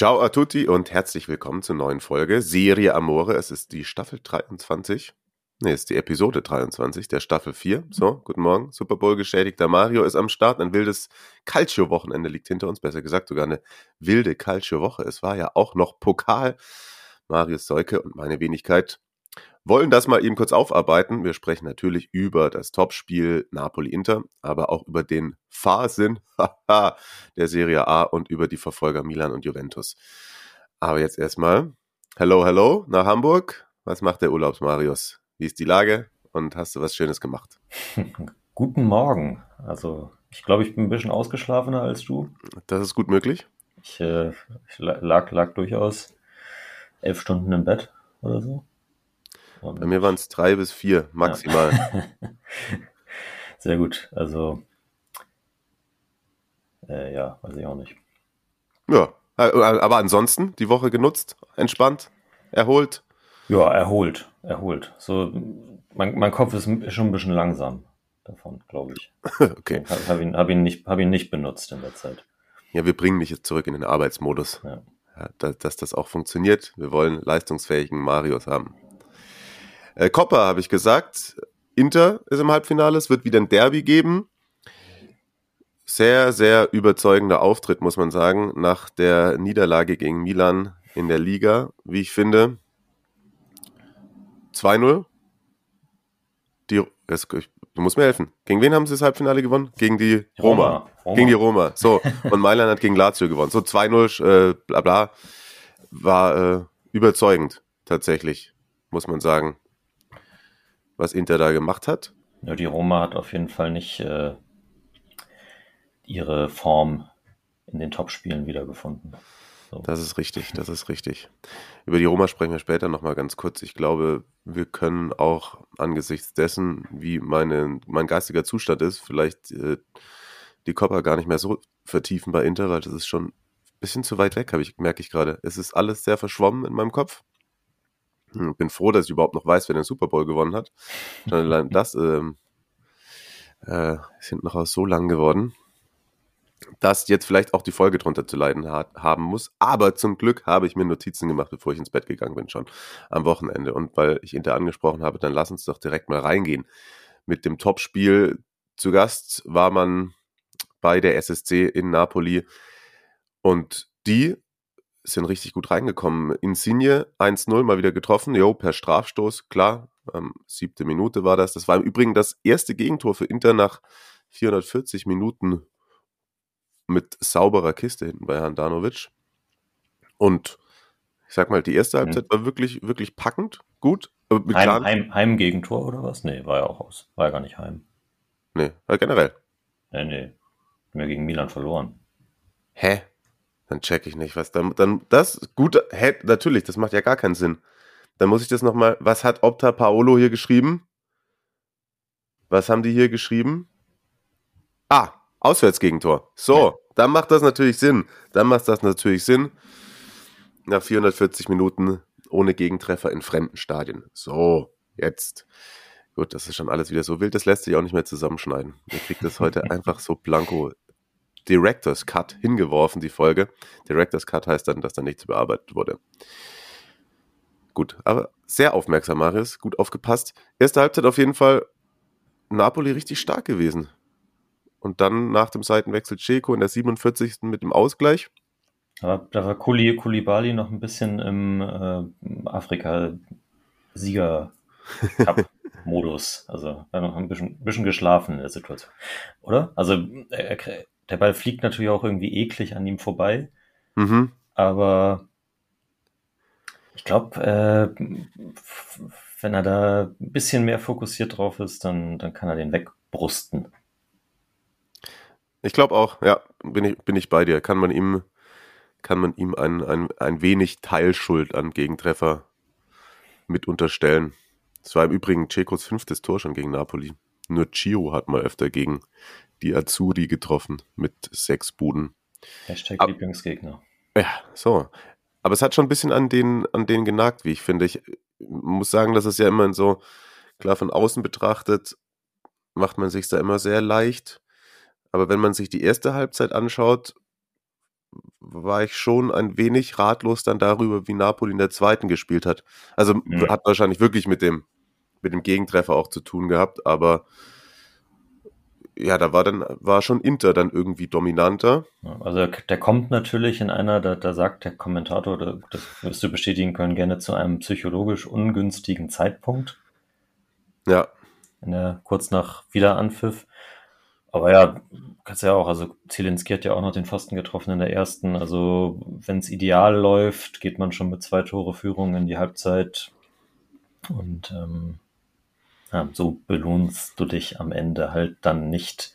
Ciao a tutti und herzlich willkommen zur neuen Folge Serie Amore. Es ist die Staffel 23. Ne, es ist die Episode 23 der Staffel 4. So, guten Morgen. Super Bowl geschädigter Mario ist am Start. Ein wildes Calcio-Wochenende liegt hinter uns. Besser gesagt, sogar eine wilde Calcio-Woche. Es war ja auch noch Pokal. Marius Seuke und meine Wenigkeit wollen das mal eben kurz aufarbeiten. Wir sprechen natürlich über das Topspiel Napoli-Inter, aber auch über den Fahrsinn der Serie A und über die Verfolger Milan und Juventus. Aber jetzt erstmal, hello, hello nach Hamburg. Was macht der Urlaubsmarius? Wie ist die Lage und hast du was Schönes gemacht? Guten Morgen. Also ich glaube, ich bin ein bisschen ausgeschlafener als du. Das ist gut möglich. Ich, äh, ich lag, lag durchaus elf Stunden im Bett oder so. Bei mir waren es drei bis vier maximal. Ja. Sehr gut. Also, äh, ja, weiß ich auch nicht. Ja, äh, aber ansonsten die Woche genutzt, entspannt, erholt. Ja, erholt, erholt. So, mein, mein Kopf ist schon ein bisschen langsam davon, glaube ich. okay. Habe hab ihn, hab ihn, nicht, hab ihn nicht benutzt in der Zeit. Ja, wir bringen dich jetzt zurück in den Arbeitsmodus. Ja. Ja, dass, dass das auch funktioniert. Wir wollen leistungsfähigen Marius haben. Äh, Copper habe ich gesagt. Inter ist im Halbfinale. Es wird wieder ein Derby geben. Sehr, sehr überzeugender Auftritt, muss man sagen, nach der Niederlage gegen Milan in der Liga, wie ich finde. 2-0. Die, das, du musst mir helfen. Gegen wen haben sie das Halbfinale gewonnen? Gegen die Roma. Roma. Roma. Gegen die Roma. So. Und Mailand hat gegen Lazio gewonnen. So 2-0, äh, bla bla. War äh, überzeugend, tatsächlich, muss man sagen was Inter da gemacht hat. Ja, die Roma hat auf jeden Fall nicht äh, ihre Form in den Topspielen wiedergefunden. So. Das ist richtig, das ist richtig. Über die Roma sprechen wir später nochmal ganz kurz. Ich glaube, wir können auch angesichts dessen, wie meine, mein geistiger Zustand ist, vielleicht äh, die Copper gar nicht mehr so vertiefen bei Inter, weil das ist schon ein bisschen zu weit weg, ich, merke ich gerade. Es ist alles sehr verschwommen in meinem Kopf. Hm, bin froh, dass ich überhaupt noch weiß, wer den Super Bowl gewonnen hat. Allein das ähm, äh, ist hinten raus so lang geworden, dass jetzt vielleicht auch die Folge drunter zu leiden hat, haben muss. Aber zum Glück habe ich mir Notizen gemacht, bevor ich ins Bett gegangen bin, schon am Wochenende. Und weil ich Inter angesprochen habe, dann lass uns doch direkt mal reingehen. Mit dem Topspiel zu Gast war man bei der SSC in Napoli. Und die sind richtig gut reingekommen. Insigne 1-0 mal wieder getroffen, jo, per Strafstoß, klar. Ähm, siebte Minute war das. Das war im Übrigen das erste Gegentor für Inter nach 440 Minuten mit sauberer Kiste hinten bei Handanovic. Und ich sag mal, die erste mhm. Halbzeit war wirklich, wirklich packend, gut. Äh, Heim, Heim, Heimgegentor oder was? Nee, war ja auch aus. War ja gar nicht Heim. Nee, war generell. Nee, nee. Wir gegen Milan verloren. Hä? Dann check ich nicht, was dann, dann das, gut, hä, natürlich, das macht ja gar keinen Sinn. Dann muss ich das nochmal, was hat Opta Paolo hier geschrieben? Was haben die hier geschrieben? Ah, Auswärtsgegentor. So, ja. dann macht das natürlich Sinn. Dann macht das natürlich Sinn. Nach 440 Minuten ohne Gegentreffer in fremden Stadien. So, jetzt. Gut, das ist schon alles wieder so wild. Das lässt sich auch nicht mehr zusammenschneiden. Ihr kriegt das heute einfach so blanko Director's Cut hingeworfen, die Folge. Director's Cut heißt dann, dass da nichts bearbeitet wurde. Gut, aber sehr aufmerksam, Marius, gut aufgepasst. Erste Halbzeit auf jeden Fall Napoli richtig stark gewesen. Und dann nach dem Seitenwechsel Ceco in der 47. mit dem Ausgleich. Da war Kuli, Kulibali noch ein bisschen im äh, Afrika-Sieger-Cup-Modus. also war noch ein bisschen, bisschen geschlafen in der Situation. Oder? Also er, der Ball fliegt natürlich auch irgendwie eklig an ihm vorbei. Mhm. Aber ich glaube, äh, wenn er da ein bisschen mehr fokussiert drauf ist, dann, dann kann er den wegbrusten. Ich glaube auch, ja, bin ich, bin ich bei dir. Kann man ihm, kann man ihm ein, ein, ein wenig Teilschuld an Gegentreffer mit unterstellen. Es war im Übrigen Cecos fünftes Tor schon gegen Napoli. Nur Chiro hat mal öfter gegen die Azzurri getroffen mit sechs Buden. Hashtag Ab Lieblingsgegner. Ja, so. Aber es hat schon ein bisschen an den, an den genagt, wie ich finde. Ich muss sagen, dass es ja immer so, klar von außen betrachtet, macht man sich da immer sehr leicht. Aber wenn man sich die erste Halbzeit anschaut, war ich schon ein wenig ratlos dann darüber, wie Napoli in der zweiten gespielt hat. Also mhm. hat wahrscheinlich wirklich mit dem, mit dem Gegentreffer auch zu tun gehabt, aber ja, da war dann, war schon Inter dann irgendwie dominanter. Also der kommt natürlich in einer, da, da sagt der Kommentator, das wirst du bestätigen können, gerne zu einem psychologisch ungünstigen Zeitpunkt. Ja. In der, kurz nach Wiederanpfiff. Aber ja, kannst ja auch, also Zielinski hat ja auch noch den Pfosten getroffen in der ersten. Also wenn es ideal läuft, geht man schon mit zwei Tore Führung in die Halbzeit. Und ähm, so belohnst du dich am Ende halt dann nicht.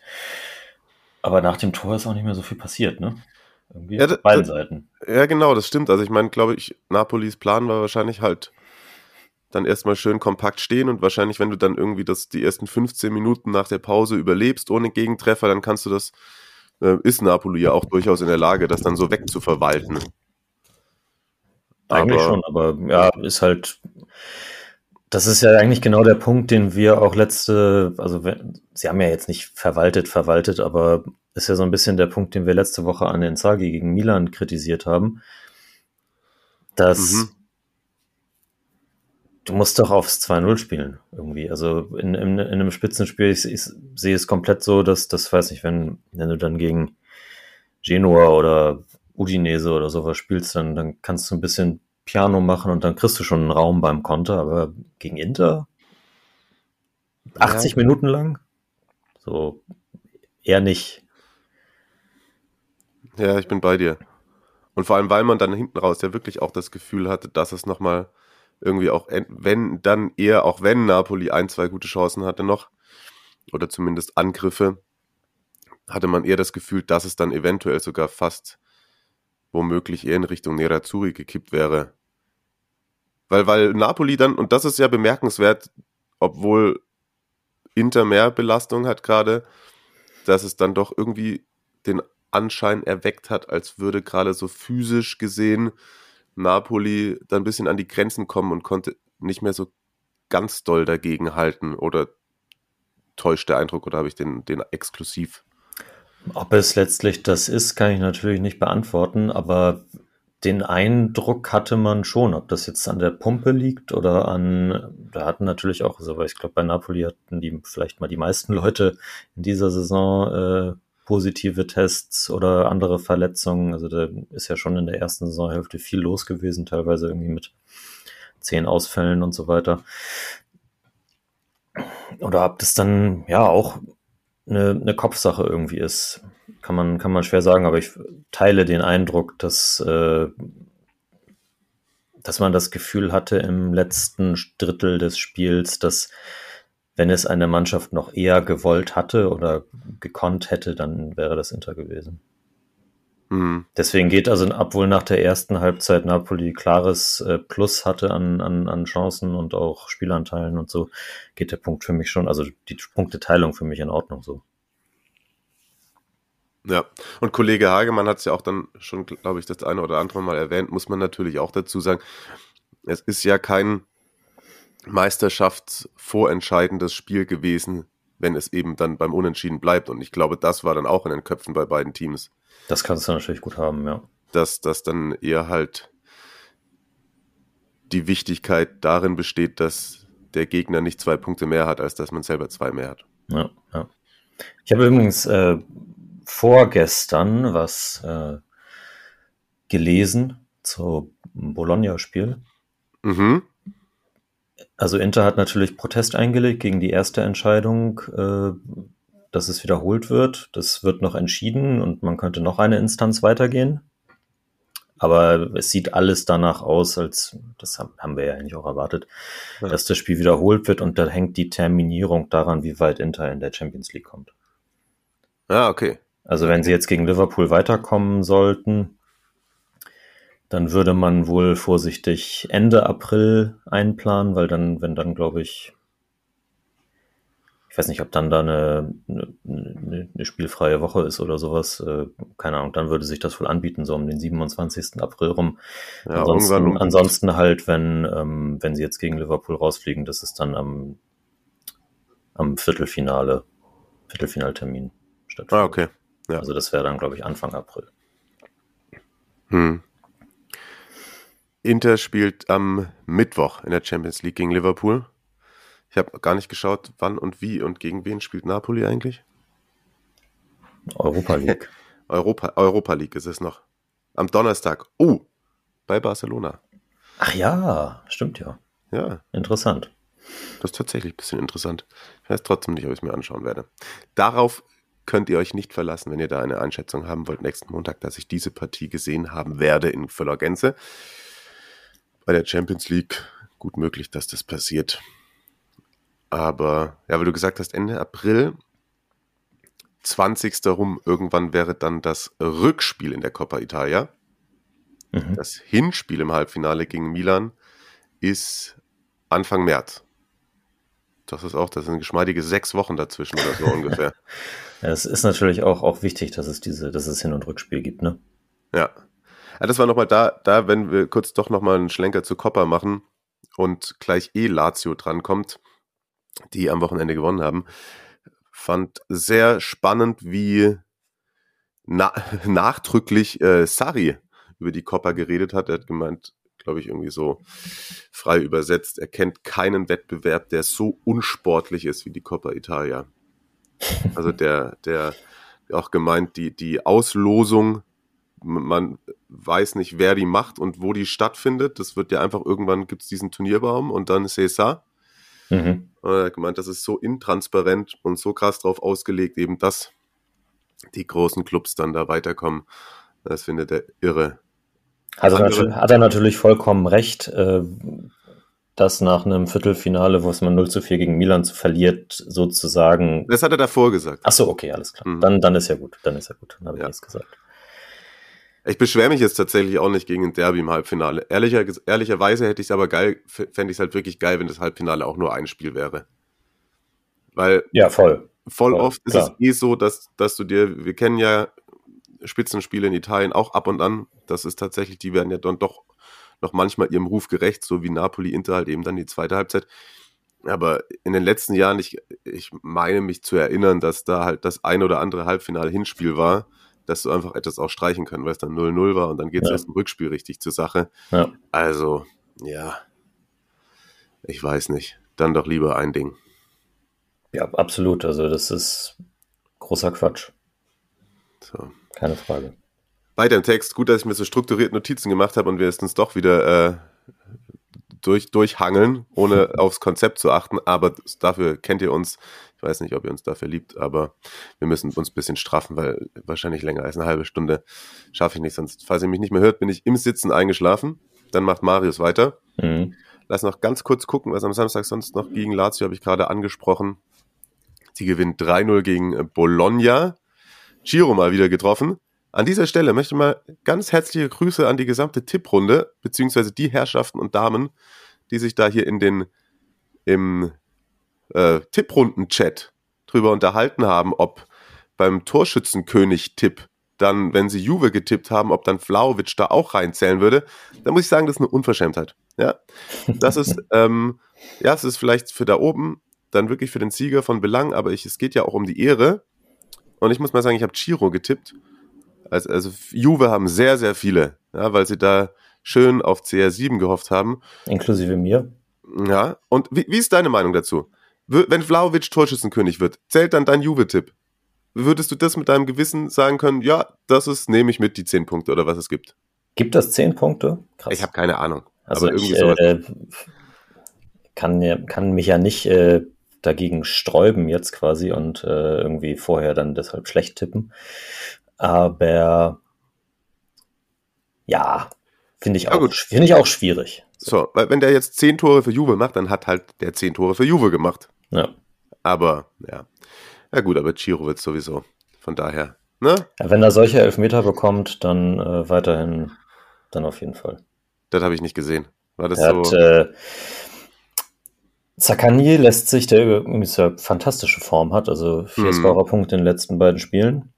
Aber nach dem Tor ist auch nicht mehr so viel passiert, ne? Irgendwie ja, auf beiden Seiten. Ja, genau, das stimmt. Also ich meine, glaube ich, Napolis Plan war wahrscheinlich halt dann erstmal schön kompakt stehen und wahrscheinlich, wenn du dann irgendwie das die ersten 15 Minuten nach der Pause überlebst ohne Gegentreffer, dann kannst du das, äh, ist Napoli ja auch durchaus in der Lage, das dann so wegzuverwalten. Eigentlich aber, schon, aber ja, ist halt, das ist ja eigentlich genau der Punkt, den wir auch letzte, also sie haben ja jetzt nicht verwaltet, verwaltet, aber ist ja so ein bisschen der Punkt, den wir letzte Woche an den Zagi gegen Milan kritisiert haben, dass mhm du musst doch aufs 2-0 spielen, irgendwie. Also in, in, in einem Spitzenspiel, ich, ich, sehe es komplett so, dass, das weiß ich, wenn, wenn du dann gegen Genua oder Udinese oder sowas spielst, dann, dann kannst du ein bisschen Piano machen und dann kriegst du schon einen Raum beim Konter, aber gegen Inter 80 ja. Minuten lang? So eher nicht. Ja, ich bin bei dir. Und vor allem, weil man dann hinten raus ja wirklich auch das Gefühl hatte, dass es nochmal irgendwie auch, wenn, dann eher, auch wenn Napoli ein, zwei gute Chancen hatte noch, oder zumindest Angriffe, hatte man eher das Gefühl, dass es dann eventuell sogar fast womöglich eher in Richtung Nerazzurri gekippt wäre. Weil, weil Napoli dann, und das ist ja bemerkenswert, obwohl Inter mehr Belastung hat gerade, dass es dann doch irgendwie den Anschein erweckt hat, als würde gerade so physisch gesehen Napoli dann ein bisschen an die Grenzen kommen und konnte nicht mehr so ganz doll dagegen halten oder täuscht der Eindruck oder habe ich den, den exklusiv? Ob es letztlich das ist, kann ich natürlich nicht beantworten, aber den Eindruck hatte man schon, ob das jetzt an der Pumpe liegt oder an, da hatten natürlich auch, also ich glaube, bei Napoli hatten die vielleicht mal die meisten Leute in dieser Saison äh, positive Tests oder andere Verletzungen. Also da ist ja schon in der ersten Saisonhälfte viel los gewesen, teilweise irgendwie mit zehn Ausfällen und so weiter. Oder ob das dann ja auch eine, eine Kopfsache irgendwie ist, kann man, kann man schwer sagen, aber ich teile den Eindruck, dass, äh, dass man das Gefühl hatte im letzten Drittel des Spiels, dass wenn es eine Mannschaft noch eher gewollt hatte oder gekonnt hätte, dann wäre das Inter gewesen. Mhm. Deswegen geht also, obwohl nach der ersten Halbzeit Napoli klares äh, Plus hatte an, an, an Chancen und auch Spielanteilen und so, geht der Punkt für mich schon, also die Punkteteilung für mich in Ordnung so. Ja, und Kollege Hagemann hat es ja auch dann schon, glaube ich, das eine oder andere Mal erwähnt, muss man natürlich auch dazu sagen, es ist ja kein Meisterschaftsvorentscheidendes Spiel gewesen, wenn es eben dann beim Unentschieden bleibt. Und ich glaube, das war dann auch in den Köpfen bei beiden Teams. Das kannst du natürlich gut haben, ja. Dass das dann eher halt die Wichtigkeit darin besteht, dass der Gegner nicht zwei Punkte mehr hat, als dass man selber zwei mehr hat. Ja, ja. Ich habe übrigens äh, vorgestern was äh, gelesen zu Bologna-Spiel. Mhm. Also Inter hat natürlich Protest eingelegt gegen die erste Entscheidung, äh, dass es wiederholt wird. Das wird noch entschieden und man könnte noch eine Instanz weitergehen. Aber es sieht alles danach aus, als das haben wir ja eigentlich auch erwartet, ja. dass das Spiel wiederholt wird und da hängt die Terminierung daran, wie weit Inter in der Champions League kommt. Ah, okay. Also wenn sie jetzt gegen Liverpool weiterkommen sollten, Dann würde man wohl vorsichtig Ende April einplanen, weil dann, wenn dann, glaube ich, ich weiß nicht, ob dann da eine, eine, eine, spielfreie Woche ist oder sowas. Äh, keine Ahnung, dann würde sich das wohl anbieten, so um den 27. April rum. Ja, ansonsten, ansonsten halt, wenn, ähm, wenn sie jetzt gegen Liverpool rausfliegen, das ist dann am, am Viertelfinale, Viertelfinaltermin stattfindet. Ah, okay. Ja. Also das wäre dann, glaube ich, Anfang April. Hm. Inter spielt am Mittwoch in der Champions League gegen Liverpool. Ich habe gar nicht geschaut, wann und wie und gegen wen spielt Napoli eigentlich? Europa League. Europa, Europa League ist es noch. Am Donnerstag. Oh, bei Barcelona. Ach ja, stimmt ja. Ja. Interessant. Das ist tatsächlich ein bisschen interessant. Ich weiß trotzdem nicht, ob ich es mir anschauen werde. Darauf könnt ihr euch nicht verlassen, wenn ihr da eine Einschätzung haben wollt, nächsten Montag, dass ich diese Partie gesehen haben werde in voller Gänze. Bei der Champions League gut möglich, dass das passiert. Aber ja, weil du gesagt hast, Ende April, 20. rum, irgendwann wäre dann das Rückspiel in der Coppa Italia. Mhm. Das Hinspiel im Halbfinale gegen Milan ist Anfang März. Das ist auch, das sind geschmeidige sechs Wochen dazwischen oder so ungefähr. Ja, es ist natürlich auch, auch wichtig, dass es diese, dass es Hin- und Rückspiel gibt, ne? Ja. ja das war nochmal da, da, wenn wir kurz doch nochmal einen Schlenker zu Coppa machen und gleich eh Lazio drankommt die am Wochenende gewonnen haben. Fand sehr spannend, wie na nachdrücklich äh, Sari über die Coppa geredet hat. Er hat gemeint, glaube ich, irgendwie so frei übersetzt, er kennt keinen Wettbewerb, der so unsportlich ist wie die Coppa Italia. Also der, der auch gemeint, die, die Auslosung, man weiß nicht, wer die macht und wo die stattfindet. Das wird ja einfach irgendwann gibt es diesen Turnierbaum und dann César. Mhm. Und er hat gemeint, das ist so intransparent und so krass drauf ausgelegt, eben dass die großen Clubs dann da weiterkommen. Das findet er irre. Also hat er natürlich vollkommen recht, äh, dass nach einem Viertelfinale, wo es man 0 zu 4 gegen Milan verliert, sozusagen. Das hat er davor gesagt. Ach so, okay, alles klar. Mhm. Dann, dann ist ja gut. Dann ist ja gut. Dann habe ich ja. nichts gesagt. Ich beschwere mich jetzt tatsächlich auch nicht gegen ein Derby im Halbfinale. Ehrlicher, ehrlicherweise hätte ich es aber geil, fände ich es halt wirklich geil, wenn das Halbfinale auch nur ein Spiel wäre. Weil ja, voll. voll, voll oft klar. ist es eh so, dass, dass du dir, wir kennen ja Spitzenspiele in Italien auch ab und an. Das ist tatsächlich, die werden ja dann doch noch manchmal ihrem Ruf gerecht, so wie Napoli Inter halt eben dann die zweite Halbzeit. Aber in den letzten Jahren, ich, ich meine mich zu erinnern, dass da halt das ein oder andere Halbfinale-Hinspiel war, dass du einfach etwas auch streichen können, weil es dann 0-0 war und dann geht es ja. erst im Rückspiel richtig zur Sache. Ja. Also, ja, ich weiß nicht. Dann doch lieber ein Ding. Ja, absolut. Also, das ist großer Quatsch. So. Keine Frage. Weiter im Text. Gut, dass ich mir so strukturiert Notizen gemacht habe und wir es uns doch wieder äh, durch, durchhangeln, ohne aufs Konzept zu achten. Aber dafür kennt ihr uns. Ich weiß nicht, ob ihr uns dafür liebt, aber wir müssen uns ein bisschen straffen, weil wahrscheinlich länger als eine halbe Stunde schaffe ich nicht. Sonst, falls ihr mich nicht mehr hört, bin ich im Sitzen eingeschlafen. Dann macht Marius weiter. Mhm. Lass noch ganz kurz gucken, was am Samstag sonst noch gegen Lazio habe ich gerade angesprochen. Sie gewinnt 3-0 gegen Bologna. Giro mal wieder getroffen. An dieser Stelle möchte ich mal ganz herzliche Grüße an die gesamte Tipprunde, beziehungsweise die Herrschaften und Damen, die sich da hier in den im äh, Tipprunden-Chat drüber unterhalten haben, ob beim Torschützenkönig-Tipp dann, wenn sie Juve getippt haben, ob dann Vlaovic da auch reinzählen würde, dann muss ich sagen, das ist eine Unverschämtheit. Ja, das ist, ähm, ja, es ist vielleicht für da oben dann wirklich für den Sieger von Belang, aber ich, es geht ja auch um die Ehre. Und ich muss mal sagen, ich habe Chiro getippt. Also, also Juve haben sehr, sehr viele, ja, weil sie da schön auf CR7 gehofft haben. Inklusive mir. Ja, und wie, wie ist deine Meinung dazu? Wenn Vlaovic Torschützenkönig wird, zählt dann dein Juve-Tipp? Würdest du das mit deinem Gewissen sagen können, ja, das ist, nehme ich mit, die 10 Punkte oder was es gibt? Gibt das 10 Punkte? Krass. Ich habe keine Ahnung. Also aber irgendwie ich, sowas. Äh, kann, kann mich ja nicht äh, dagegen sträuben jetzt quasi und äh, irgendwie vorher dann deshalb schlecht tippen. Aber ja, finde ich, auch, find ich auch schwierig. So, weil wenn der jetzt 10 Tore für Juve macht, dann hat halt der 10 Tore für Juve gemacht. Ja. Aber, ja. Ja gut, aber Chiro wird sowieso. Von daher, ne? Ja, wenn er solche Elfmeter bekommt, dann äh, weiterhin dann auf jeden Fall. Das habe ich nicht gesehen. War das er so? Hat, äh, Zakani lässt sich, der irgendwie so eine fantastische Form hat, also vier Mhm. Scorerpunkte in den letzten beiden Spielen.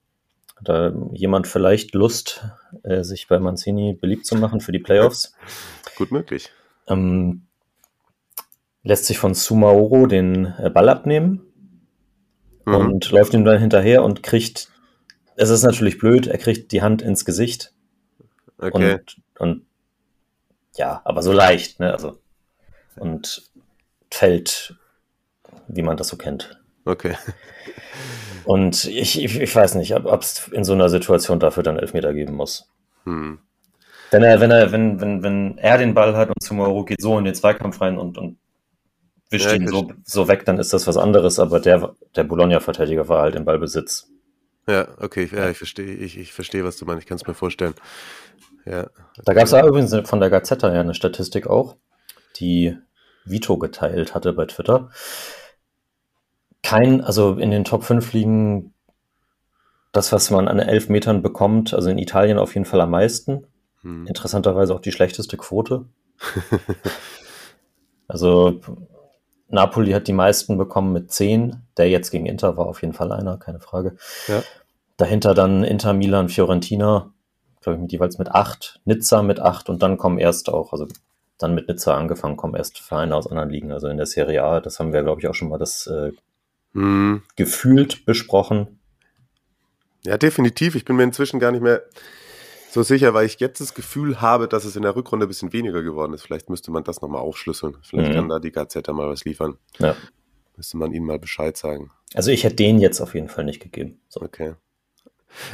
Hat da jemand vielleicht Lust, äh, sich bei Mancini beliebt zu machen für die Playoffs? Gut möglich. Ähm, lässt sich von Sumaoro den äh, Ball abnehmen Mhm. und läuft ihm dann hinterher und kriegt, es ist natürlich blöd, er kriegt die Hand ins Gesicht Okay. und, und ja, aber so leicht, ne? Also und fällt, wie man das so kennt. Okay. Und ich, ich, ich weiß nicht, ob es in so einer Situation dafür dann Elfmeter geben muss. Hm. Wenn er, wenn er, wenn, wenn, wenn er den Ball hat und Sumaoro geht so in den Zweikampf rein und, und wischt Ja, ihn so, so weg, dann ist das was anderes, aber der, der Bologna-Verteidiger war halt im Ballbesitz. Ja, okay, ich- ja, ich verstehe, ich, ich verstehe, was du meinst. Ich kann es mir vorstellen. Ja. Da gab es ja übrigens von der Gazetta ja eine Statistik auch, die Vito geteilt hatte bei Twitter. Kein, also in den Top 5 liegen das, was man an Elfmetern bekommt, also in Italien auf jeden Fall am meisten. Hm. Interessanterweise auch die schlechteste Quote. Also Napoli hat die meisten bekommen mit 10. Der jetzt gegen Inter war auf jeden Fall einer, keine Frage. Ja. Dahinter dann Inter, Milan, Fiorentina, glaube ich, mit jeweils mit 8. Nizza mit 8 und dann kommen erst auch, also dann mit Nizza angefangen, kommen erst Vereine aus anderen Ligen. Also in der Serie A, das haben wir, glaube ich, auch schon mal das äh, Hm. gefühlt besprochen. Ja, definitiv. Ich bin mir inzwischen gar nicht mehr so sicher, weil ich jetzt das Gefühl habe, dass es in der Rückrunde ein bisschen weniger geworden ist. Vielleicht müsste man das nochmal aufschlüsseln. Vielleicht Mhm. kann da die Gazetta mal was liefern. Ja. Müsste man ihnen mal Bescheid sagen. Also ich hätte den jetzt auf jeden Fall nicht gegeben. So. Okay.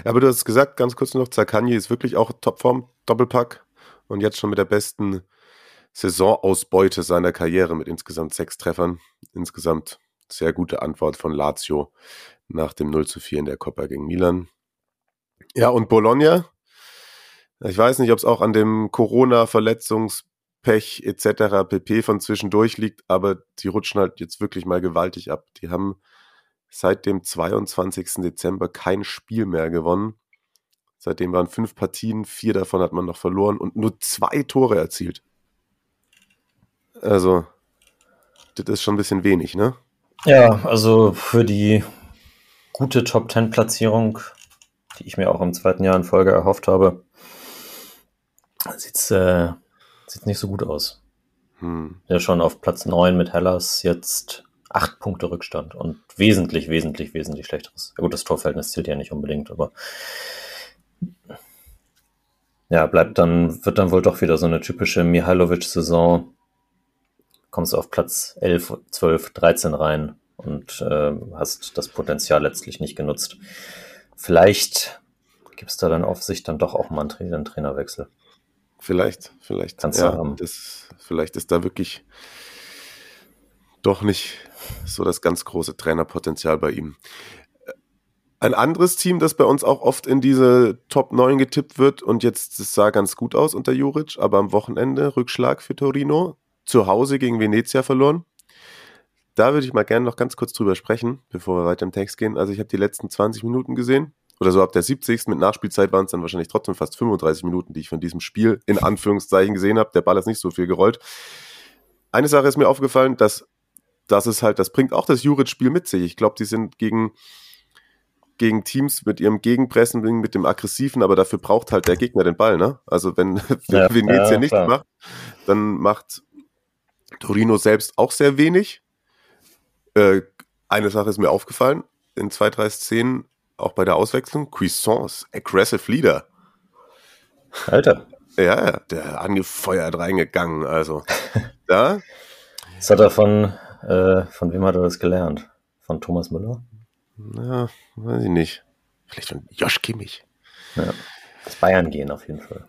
Aber du hast gesagt, ganz kurz noch, Zakani ist wirklich auch Topform, Doppelpack und jetzt schon mit der besten Saisonausbeute seiner Karriere mit insgesamt sechs Treffern. Insgesamt sehr gute Antwort von Lazio nach dem 0 zu 4 in der Coppa gegen Milan. Ja, und Bologna. Ich weiß nicht, ob es auch an dem Corona-Verletzungspech etc. pp. von zwischendurch liegt, aber die rutschen halt jetzt wirklich mal gewaltig ab. Die haben seit dem 22. Dezember kein Spiel mehr gewonnen. Seitdem waren fünf Partien, vier davon hat man noch verloren und nur zwei Tore erzielt. Also, das ist schon ein bisschen wenig, ne? Ja, also für die gute Top 10 Platzierung, die ich mir auch im zweiten Jahr in Folge erhofft habe, sieht's, äh, nicht so gut aus. Hm. Ja, schon auf Platz 9 mit Hellas jetzt acht Punkte Rückstand und wesentlich, wesentlich, wesentlich schlechteres. Ja gut, das Torverhältnis zählt ja nicht unbedingt, aber ja, bleibt dann, wird dann wohl doch wieder so eine typische Mihailovic-Saison. Kommst auf Platz 11, 12, 13 rein und äh, hast das Potenzial letztlich nicht genutzt. Vielleicht gibt es da dann auf sich dann doch auch mal einen, Tra einen Trainerwechsel. Vielleicht, vielleicht. Kannst du ja, haben. Das, vielleicht ist da wirklich doch nicht so das ganz große Trainerpotenzial bei ihm. Ein anderes Team, das bei uns auch oft in diese Top 9 getippt wird und jetzt, das sah ganz gut aus unter Juric, aber am Wochenende Rückschlag für Torino, zu Hause gegen Venezia verloren. Da würde ich mal gerne noch ganz kurz drüber sprechen, bevor wir weiter im Text gehen. Also ich habe die letzten 20 Minuten gesehen oder so ab der 70. mit Nachspielzeit waren es dann wahrscheinlich trotzdem fast 35 Minuten, die ich von diesem Spiel in Anführungszeichen gesehen habe. Der Ball ist nicht so viel gerollt. Eine Sache ist mir aufgefallen, dass das ist halt, das bringt auch das Juric-Spiel mit sich. Ich glaube, die sind gegen, gegen Teams mit ihrem Gegenpressen, mit dem Aggressiven, aber dafür braucht halt der Gegner den Ball, ne? Also wenn, wenn Ja, Venezia ja, nichts klar. macht, dann macht Torino selbst auch sehr wenig. Äh, eine Sache ist mir aufgefallen, in zwei, drei Szenen, auch bei der Auswechslung, Cuisance, aggressive Leader. Alter, Ja, ja, der angefeuert reingegangen, also. Da, das hat er von, äh, von wem hat er das gelernt? Von Thomas Müller? na, weiß ich nicht. Vielleicht von Josh Kimmich. Ja. Das Bayern gehen auf jeden Fall.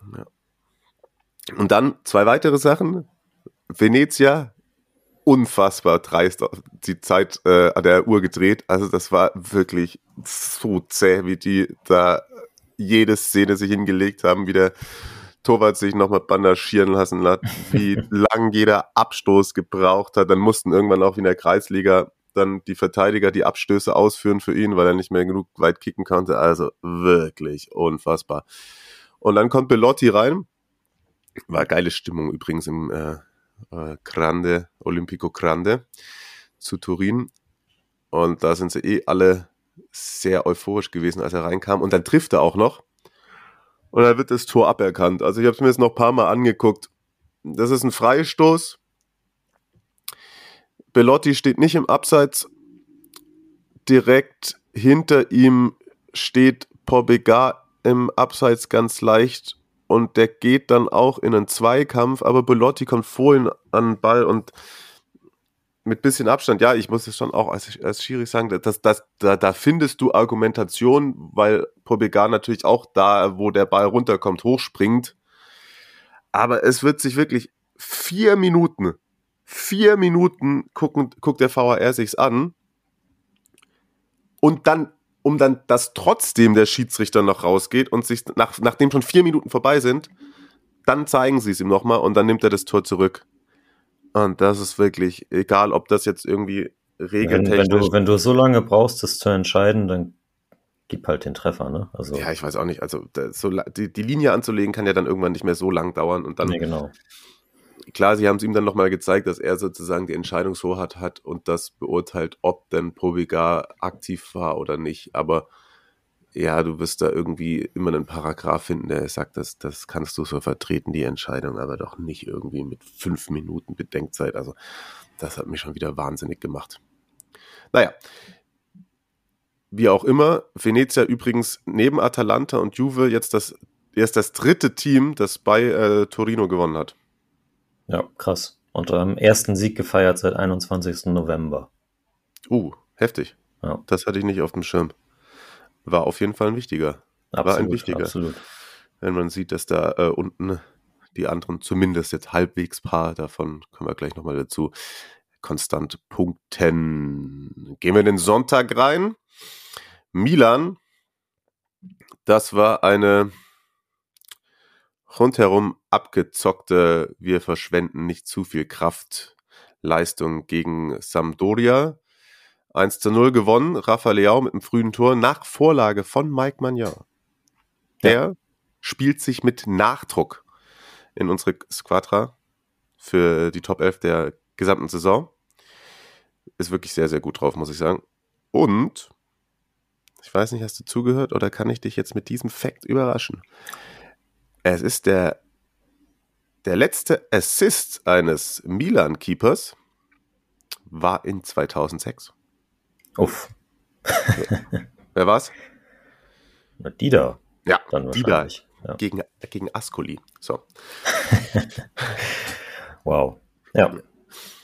Und dann zwei weitere Sachen. Venezia, unfassbar dreist die Zeit äh, an der Uhr gedreht. Also das war wirklich so zäh, wie die da jede Szene sich hingelegt haben, wie der Torwart sich nochmal bandagieren lassen hat, wie lang jeder Abstoß gebraucht hat. Dann mussten irgendwann auch in der Kreisliga dann die Verteidiger die Abstöße ausführen für ihn, weil er nicht mehr genug weit kicken konnte. Also wirklich unfassbar. Und dann kommt Belotti rein War geile Stimmung übrigens im äh, äh, Grande, Olimpico Grande zu Turin. Und da sind sie eh alle sehr euphorisch gewesen, als er reinkam. Und dann trifft er auch noch. Und dann wird das Tor aberkannt. Also ich habe es mir jetzt noch ein paar Mal angeguckt. Das ist ein Freistoß. Belotti steht nicht im Abseits. Direkt hinter ihm steht Pobega im Abseits ganz leicht und der geht dann auch in einen Zweikampf, aber Belotti kommt vorhin an den Ball und mit bisschen Abstand, ja, ich muss es schon auch als, als Schiri sagen, dass, dass, da, da findest du Argumentation, weil Pobega natürlich auch da, wo der Ball runterkommt, hochspringt. Aber es wird sich wirklich vier Minuten, vier Minuten gucken, guckt der VAR sich's an. Und dann, um dann, dass trotzdem der Schiedsrichter noch rausgeht und sich, nach, nachdem schon vier Minuten vorbei sind, dann zeigen sie es ihm nochmal und dann nimmt er das Tor zurück. Und das ist wirklich, egal ob das jetzt irgendwie regeltechnisch. Wenn, wenn, du, wenn du so lange brauchst, das zu entscheiden, dann gib halt den Treffer, ne? Also, ja, ich weiß auch nicht. Also so, die, die, Linie anzulegen kann ja dann irgendwann nicht mehr so lang dauern. Und dann, nee, genau. Klar, sie haben es ihm dann nochmal gezeigt, dass er sozusagen die Entscheidungshoheit hat und das beurteilt, ob denn Provigar aktiv war oder nicht. Aber ja, du wirst da irgendwie immer einen Paragraph finden, der sagt, dass das kannst du so vertreten, die Entscheidung, aber doch nicht irgendwie mit fünf Minuten Bedenkzeit. Also das hat mich schon wieder wahnsinnig gemacht. Naja, wie auch immer, Venezia übrigens neben Atalanta und Juve jetzt das erst das dritte Team, das bei äh, Torino gewonnen hat. Ja, krass. Und am ersten Sieg gefeiert seit 21. November. Uh, heftig. Ja. Das hatte ich nicht auf dem Schirm war auf jeden Fall ein wichtiger. Absolut, war ein wichtiger. Absolut. Wenn man sieht, dass da äh, unten die anderen zumindest jetzt halbwegs paar, davon kommen wir gleich nochmal dazu, konstant punkten. Gehen wir in den Sonntag rein. Milan, das war eine rundherum abgezockte, wir verschwenden nicht zu viel Kraft Leistung gegen Sampdoria. 1 zu 0 gewonnen. Rafa Leao mit einem frühen Tor nach Vorlage von Mike Magnan. Der ja. spielt sich mit Nachdruck in unsere Squadra für die Top 11 der gesamten Saison. Ist wirklich sehr, sehr gut drauf, muss ich sagen. Und, ich weiß nicht, hast du zugehört oder kann ich dich jetzt mit diesem Fact überraschen? Es ist der, der letzte Assist eines Milan-Keepers war in 2006. Uff. Wer war's? Na, Dida. Ja, dann Dida ja. Gegen, gegen Ascoli. So. wow. Ja.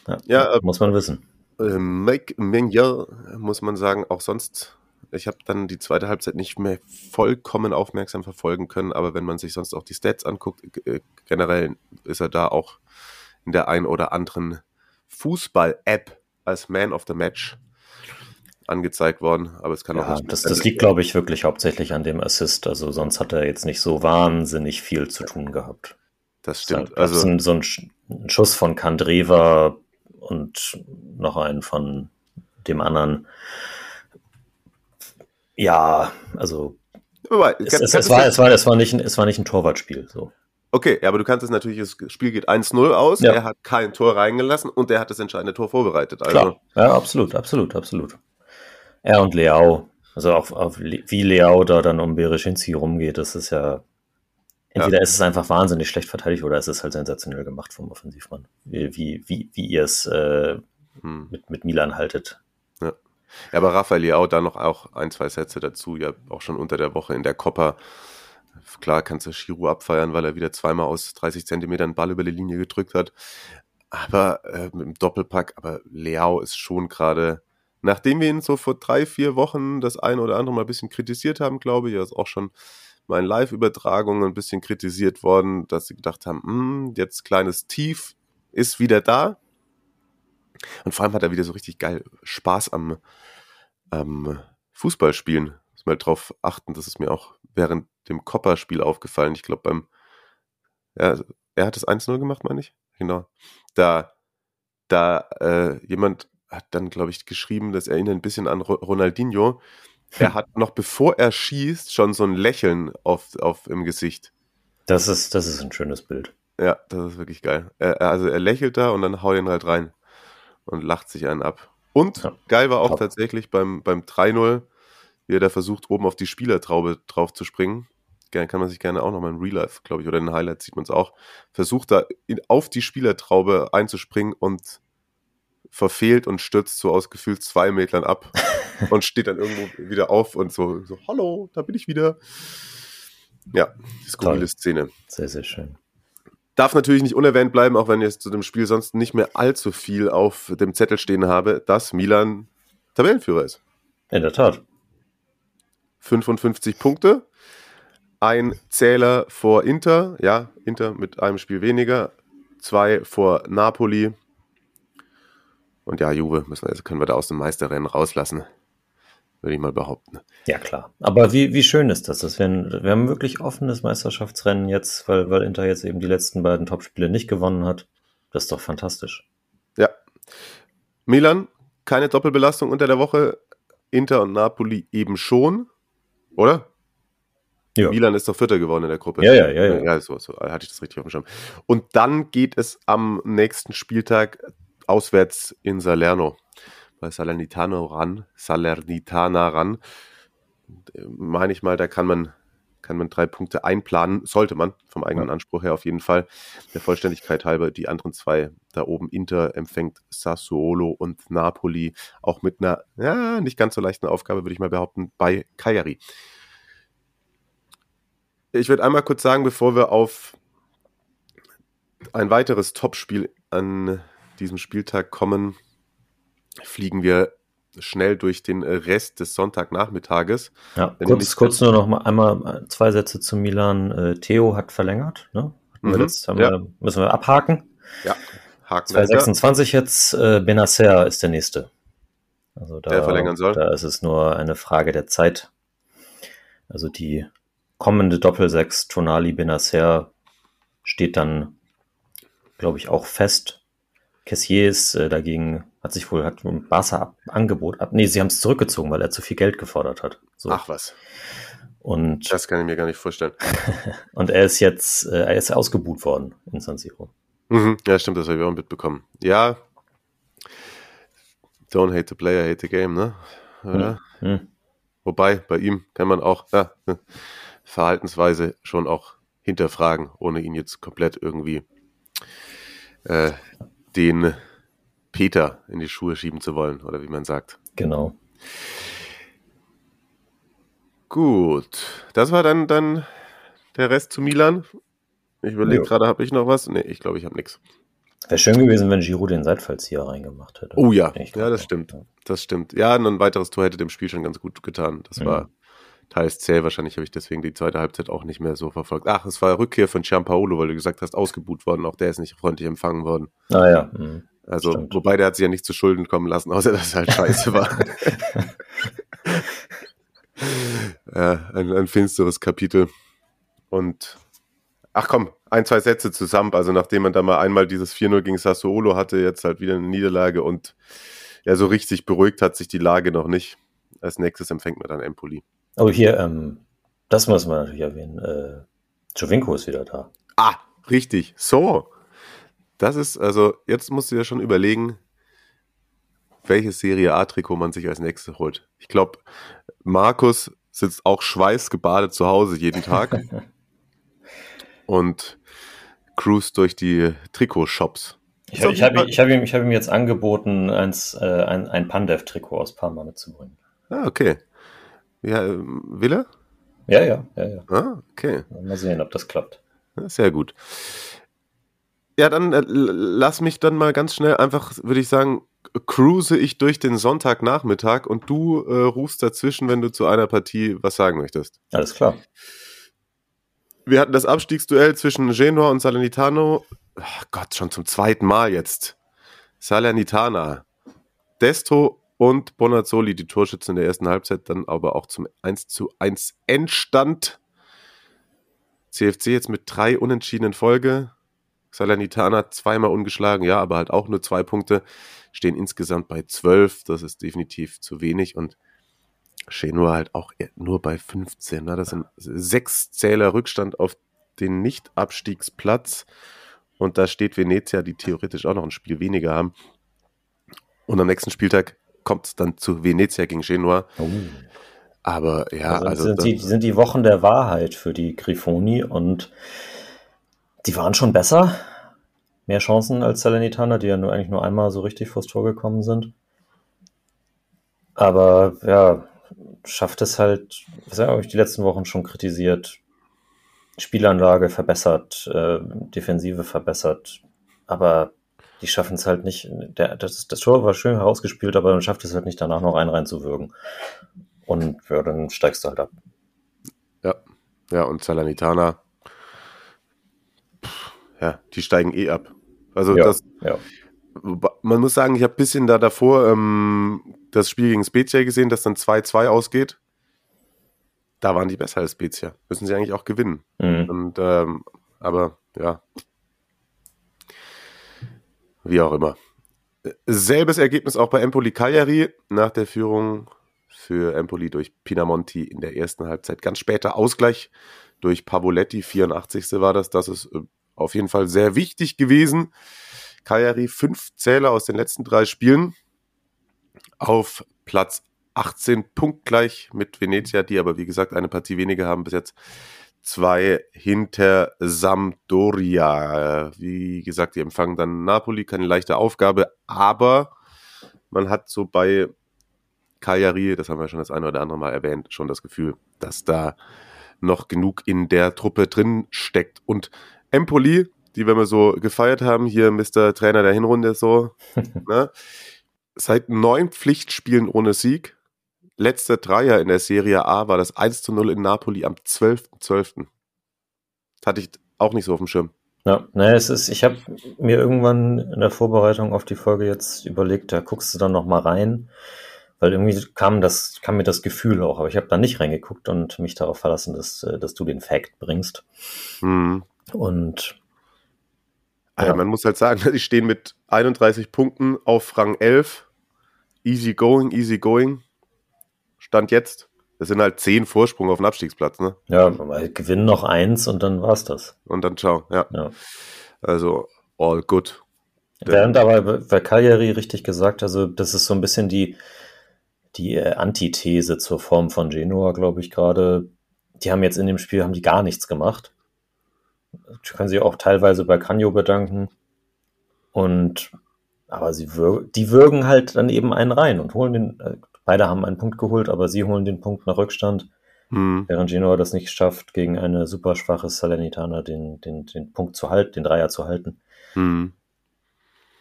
Ja, ja äh, muss man wissen. Äh, Mike Menier, muss man sagen, auch sonst. Ich habe dann die zweite Halbzeit nicht mehr vollkommen aufmerksam verfolgen können, aber wenn man sich sonst auch die Stats anguckt, äh, generell ist er da auch in der ein oder anderen Fußball-App als Man of the Match angezeigt worden, aber es kann ja, auch nicht. Das, das liegt, glaube ich, wirklich hauptsächlich an dem Assist. Also sonst hat er jetzt nicht so wahnsinnig viel zu tun gehabt. Das stimmt. also so ein, so ein Schuss von Kandreva und noch einen von dem anderen. Ja, also es, es, es, war, es, war, es, war nicht ein, es war nicht ein Torwartspiel. So. Okay, ja, aber du kannst es natürlich, das Spiel geht 1-0 aus, ja. er hat kein Tor reingelassen und er hat das entscheidende Tor vorbereitet. Also. Klar, ja, absolut, absolut, absolut. Er und Leao. Also auch, auch wie Leao da dann um Bereschinski rumgeht, das ist ja. Entweder ja. ist es einfach wahnsinnig schlecht verteidigt oder es ist halt sensationell gemacht vom Offensivmann. Wie, wie, wie, wie ihr es äh, hm. mit, mit Milan haltet. Ja. aber Rafael Leao da noch auch ein, zwei Sätze dazu, ja auch schon unter der Woche in der Coppa. Klar kannst du Shiru abfeiern, weil er wieder zweimal aus 30 Zentimetern Ball über die Linie gedrückt hat. Aber äh, mit dem Doppelpack, aber Leao ist schon gerade nachdem wir ihn so vor drei, vier Wochen das ein oder andere mal ein bisschen kritisiert haben, glaube ich, er ist auch schon mal in Live-Übertragungen ein bisschen kritisiert worden, dass sie gedacht haben, hm, jetzt kleines Tief ist wieder da. Und vor allem hat er wieder so richtig geil Spaß am, am Fußballspielen. Muss mal drauf achten, das ist mir auch während dem Kopper-Spiel aufgefallen. Ich glaube, beim, ja, er hat das 1-0 gemacht, meine ich. Genau. Da, da äh, jemand hat dann, glaube ich, geschrieben, das erinnert ein bisschen an Ronaldinho. Er hm. hat noch bevor er schießt schon so ein Lächeln auf, auf im Gesicht. Das ist, das ist ein schönes Bild. Ja, das ist wirklich geil. Er, also er lächelt da und dann haut ihn halt rein und lacht sich einen ab. Und ja, geil war auch top. tatsächlich beim, beim 3-0, wie er da versucht, oben auf die Spielertraube drauf zu springen. Kann man sich gerne auch nochmal im Real Life, glaube ich, oder in Highlights sieht man es auch. Versucht da in, auf die Spielertraube einzuspringen und verfehlt und stürzt so aus gefühlt zwei Metern ab und steht dann irgendwo wieder auf und so, so hallo, da bin ich wieder. Ja, skurrile Szene. Sehr, sehr schön. Darf natürlich nicht unerwähnt bleiben, auch wenn ich zu dem Spiel sonst nicht mehr allzu viel auf dem Zettel stehen habe, dass Milan Tabellenführer ist. In der Tat. 55 Punkte. Ein Zähler vor Inter, ja, Inter mit einem Spiel weniger. Zwei vor Napoli, und ja, Juve müssen, also können wir da aus dem Meisterrennen rauslassen, würde ich mal behaupten. Ja, klar. Aber wie, wie schön ist das? Dass wir, wir haben wirklich offenes Meisterschaftsrennen jetzt, weil, weil Inter jetzt eben die letzten beiden Topspiele nicht gewonnen hat. Das ist doch fantastisch. Ja. Milan, keine Doppelbelastung unter der Woche. Inter und Napoli eben schon, oder? Ja. Milan ist doch Vierter geworden in der Gruppe. Ja, ja, ja. Ja, ja so, so hatte ich das richtig auf dem Schirm. Und dann geht es am nächsten Spieltag auswärts in Salerno, bei Salernitano ran, Salernitana ran. Meine ich mal, da kann man, kann man drei Punkte einplanen, sollte man vom eigenen. Anspruch her auf jeden Fall. Der Vollständigkeit halber, die anderen zwei da oben, Inter empfängt Sassuolo und Napoli, auch mit einer, ja, nicht ganz so leichten Aufgabe, würde ich mal behaupten, bei Cagliari. Ich würde einmal kurz sagen, bevor wir auf ein weiteres Topspiel an diesem Spieltag kommen, fliegen wir schnell durch den Rest des Sonntagnachmittages. Ja, kurz, kurz nur noch mal einmal zwei Sätze zu Milan. Äh, Theo hat verlängert, ne? Mhm, jetzt, ja. wir, müssen wir abhaken. Ja, haken 226 jetzt, äh, Benacer ist der nächste. Also da, der verlängern soll. Da ist es nur eine Frage der Zeit. Also die kommende Doppelsechs Tonali Benacer steht dann, glaube ich, auch fest. Cassier ist äh, dagegen, hat sich wohl, hat Barca ab, Angebot ab. Nee, sie haben es zurückgezogen, weil er zu viel Geld gefordert hat. So. Ach was. Und das kann ich mir gar nicht vorstellen. und er ist jetzt, äh, er ist ausgebuht worden in San Siro. Mhm, ja, stimmt, das habe ich auch mitbekommen. Ja. Don't hate the player, hate the game, ne? Oder? Mhm. Wobei, bei ihm kann man auch ja, Verhaltensweise schon auch hinterfragen, ohne ihn jetzt komplett irgendwie äh, den Peter in die Schuhe schieben zu wollen, oder wie man sagt. Genau. Gut, das war dann, dann der Rest zu Milan. Ich überlege gerade, habe ich noch was? Nee, ich glaube, ich habe nichts. Wäre schön gewesen, wenn Giroud den Seitfallzieher reingemacht hätte. Oh ja, ja, das stimmt. Das stimmt. Ja, ein weiteres Tor hätte dem Spiel schon ganz gut getan. Das mhm. war zäh. Wahrscheinlich habe ich deswegen die zweite Halbzeit auch nicht mehr so verfolgt. Ach, es war Rückkehr von Gianpaolo, weil du gesagt hast, ausgebuht worden. Auch der ist nicht freundlich empfangen worden. Ah ja. Mhm. Also, Stimmt. wobei der hat sich ja nicht zu Schulden kommen lassen, außer dass es halt scheiße war. ja, ein, ein finsteres Kapitel. Und ach komm, ein, zwei Sätze zusammen. Also nachdem man da mal einmal dieses 4-0 gegen Sassuolo hatte, jetzt halt wieder eine Niederlage und ja, so richtig beruhigt hat sich die Lage noch nicht. Als nächstes empfängt man dann Empoli. Oh, hier, ähm, das muss man natürlich erwähnen. Äh, Jovinko ist wieder da. Ah, richtig. So. Das ist, also, jetzt musst du ja schon überlegen, welches Serie A-Trikot man sich als nächstes holt. Ich glaube, Markus sitzt auch schweißgebadet zu Hause jeden Tag und cruise durch die Trikotshops. Ich, ich habe hab ihm, hab ihm jetzt angeboten, eins, äh, ein, ein Pandev-Trikot aus Parma mitzubringen. Ah, okay. Ja, will er? Ja, ja, ja, ja. Ah, okay. Mal sehen, ob das klappt. sehr gut. Ja, dann äh, lass mich dann mal ganz schnell einfach, würde ich sagen, cruise ich durch den Sonntagnachmittag und du äh, rufst dazwischen, wenn du zu einer Partie was sagen möchtest. Alles klar. Wir hatten das Abstiegsduell zwischen Genoa und Salernitano. Ach Gott, schon zum zweiten Mal jetzt. Salernitana. Destro und Bonazzoli, die Torschützen in der ersten Halbzeit, dann aber auch zum 1 zu 1 Endstand. CFC jetzt mit drei unentschiedenen Folge. Salernitana zweimal ungeschlagen, ja, aber halt auch nur zwei Punkte. Stehen insgesamt bei zwölf. Das ist definitiv zu wenig. Und Genua halt auch nur bei 15. Ne? Das sind sechs Zähler Rückstand auf den Nicht-Abstiegsplatz. Und da steht Venezia, die theoretisch auch noch ein Spiel weniger haben. Und am nächsten Spieltag kommt es dann zu Venezia gegen Genua. Oh. Aber ja, also, also sind, die, sind die Wochen der Wahrheit für die Grifoni und die waren schon besser. Mehr Chancen als Salernitana, die ja nur eigentlich nur einmal so richtig vors Tor gekommen sind. Aber ja, schafft es halt, was habe ich die letzten Wochen schon kritisiert, Spielanlage verbessert, äh, Defensive verbessert, aber die schaffen es halt nicht. Der, das, das Tor war schön herausgespielt, aber man schafft es halt nicht, danach noch einen reinzuwirken. Und ja, dann steigst du halt ab. Ja, ja, und Salernitana, ja, die steigen eh ab. Also ja, das, ja. man muss sagen, ich habe ein bisschen da davor ähm, das Spiel gegen Spezia gesehen, das dann 2-2 ausgeht. Da waren die besser als Spezia. Müssen sie eigentlich auch gewinnen. Mhm. Und, ähm, aber ja, wie auch immer. Selbes Ergebnis auch bei Empoli Cagliari nach der Führung für Empoli durch Pinamonti in der ersten Halbzeit. Ganz später Ausgleich durch Pavoletti, 84. war das. Das ist äh, auf jeden Fall sehr wichtig gewesen. Cagliari fünf Zähler aus den letzten drei Spielen auf Platz 18 punktgleich mit Venezia, die aber wie gesagt eine Partie weniger haben bis jetzt zwei hinter Sampdoria. Wie gesagt, die empfangen dann Napoli, keine leichte Aufgabe, aber man hat so bei Cagliari, das haben wir schon das eine oder andere Mal erwähnt, schon das Gefühl, dass da noch genug in der Truppe drin steckt. Und Empoli, die wir mal so gefeiert haben, hier Mr. Trainer der Hinrunde so, ne? seit neun Pflichtspielen ohne Sieg, letzter Dreier in der Serie A war das 1 zu 0 in Napoli am 12.12. .12. Hatte ich auch nicht so auf dem Schirm. Ja, naja, es ist, ich habe mir irgendwann in der Vorbereitung auf die Folge jetzt überlegt, da guckst du dann noch mal rein, weil irgendwie kam das, kam mir das Gefühl auch, aber ich habe da nicht reingeguckt und mich darauf verlassen, dass, äh, dass du den Fact bringst. Mhm. Und also ja. man muss halt sagen, die stehen mit 31 Punkten auf Rang 11. Easy going, easy going. Stand jetzt. Das sind halt zehn Vorsprung auf den Abstiegsplatz, ne? Ja, gewinnen noch eins und dann war's das. Und dann ciao, ja. ja. Also all good. Während aber bei Cagliari richtig gesagt, also das ist so ein bisschen die, die äh, Antithese zur Form von Genua, glaube ich gerade. Die haben jetzt in dem Spiel, haben die gar nichts gemacht. Ich kann sich auch teilweise bei Canio bedanken. Und aber sie wir die würgen halt dann eben einen rein und holen den, äh, Beide haben einen Punkt geholt, aber sie holen den Punkt nach Rückstand. Mhm. Während Genoa das nicht schafft, gegen eine super schwache Salernitana den, den, den Punkt zu halten, den Dreier zu halten. Mhm.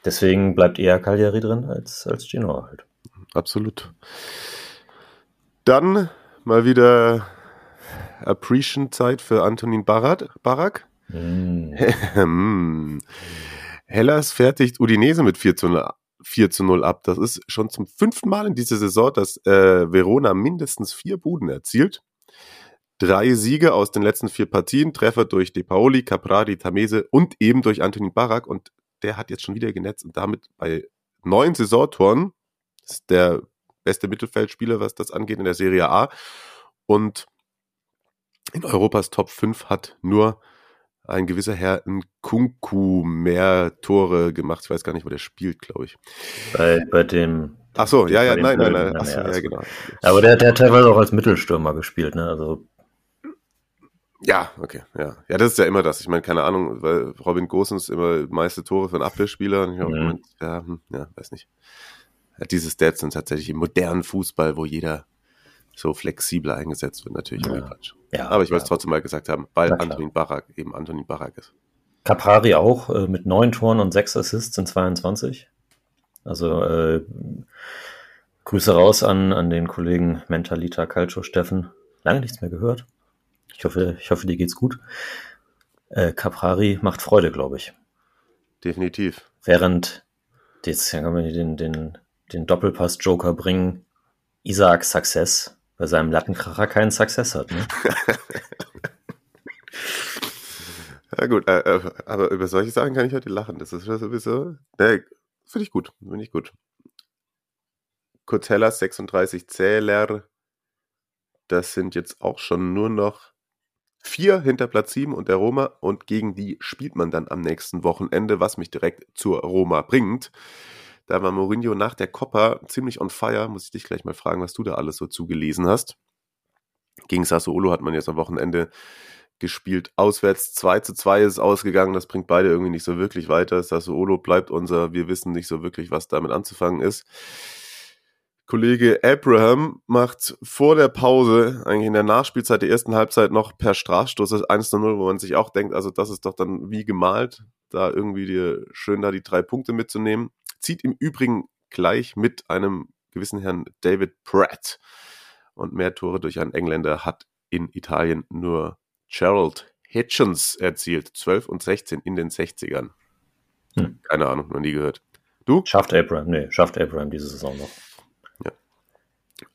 Deswegen bleibt eher Cagliari drin als, als Genoa halt. Absolut. Dann mal wieder Appreciation-Zeit für Antonin Barak. Barak. Mm. Hellas fertigt Udinese mit 4 zu 0 4 zu 0 ab. Das ist schon zum fünften Mal in dieser Saison, dass äh, Verona mindestens vier Buden erzielt. Drei Siege aus den letzten vier Partien, Treffer durch De Paoli, Caprari, Tamese und eben durch Antonin Barak. Und der hat jetzt schon wieder genetzt und damit bei neun Saisontoren ist der beste Mittelfeldspieler, was das angeht in der Serie A. Und in Europas Top 5 hat nur ein gewisser Herr Nkunku mehr Tore gemacht. Ich weiß gar nicht, wo der spielt, glaube ich. Bei, bei dem. Ach so, ja, ja, nein, nein, nein. Ach so, ja, genau. Aber der, der hat teilweise auch als Mittelstürmer gespielt, ne? Also. Ja, okay, ja. Ja, das ist ja immer das. Ich meine, keine Ahnung, weil Robin Gosens immer meiste Tore für einen Abwehrspieler. Und ich mhm. Gemeint, ja, hm, ja, weiß nicht. Diese Stats sind tatsächlich im modernen Fußball, wo jeder so flexibel eingesetzt wird, natürlich ja. Quatsch. Ja, Aber ich wollte es trotzdem mal gesagt haben, weil Antonin Barak eben Antonin Barak ist. Caprari auch äh, mit neun Toren und sechs Assists in 22. Also äh, Grüße raus an, an den Kollegen Mentalita Calcio Steffen. Lange nichts mehr gehört. Ich hoffe, ich hoffe, dir geht's gut. Äh, Caprari macht Freude, glaube ich. Definitiv. Während, jetzt können wir den, den, den Doppelpass-Joker bringen, Isaac Success bei seinem Lattenkracher keinen Success hat. Ne? ja gut, äh, äh, aber über solche Sachen kann ich heute lachen. Das ist sowieso, ne, finde ich gut, finde ich gut. Cotellas 36 Zähler, das sind jetzt auch schon nur noch vier hinter Platz sieben und der Roma und gegen die spielt man dann am nächsten Wochenende, was mich direkt zur Roma bringt. Da war Mourinho nach der Coppa ziemlich on fire. Muss ich dich gleich mal fragen, was du da alles so zugelesen hast. Gegen Sassuolo hat man jetzt am Wochenende gespielt. Auswärts 2 zu 2 ist ausgegangen. Das bringt beide irgendwie nicht so wirklich weiter. Sassuolo bleibt unser, wir wissen nicht so wirklich, was damit anzufangen ist. Kollege Abraham macht vor der Pause, eigentlich in der Nachspielzeit der ersten Halbzeit noch per Strafstoß das 1 zu 0, wo man sich auch denkt, also das ist doch dann wie gemalt, da irgendwie dir schön da die drei Punkte mitzunehmen. Zieht im Übrigen gleich mit einem gewissen Herrn David Pratt. Und mehr Tore durch einen Engländer hat in Italien nur Gerald Hitchens erzielt. 12 und 16 in den 60ern. Hm. Keine Ahnung, noch nie gehört. Du? Schafft Abraham, nee, schafft Abraham diese Saison noch. Ja.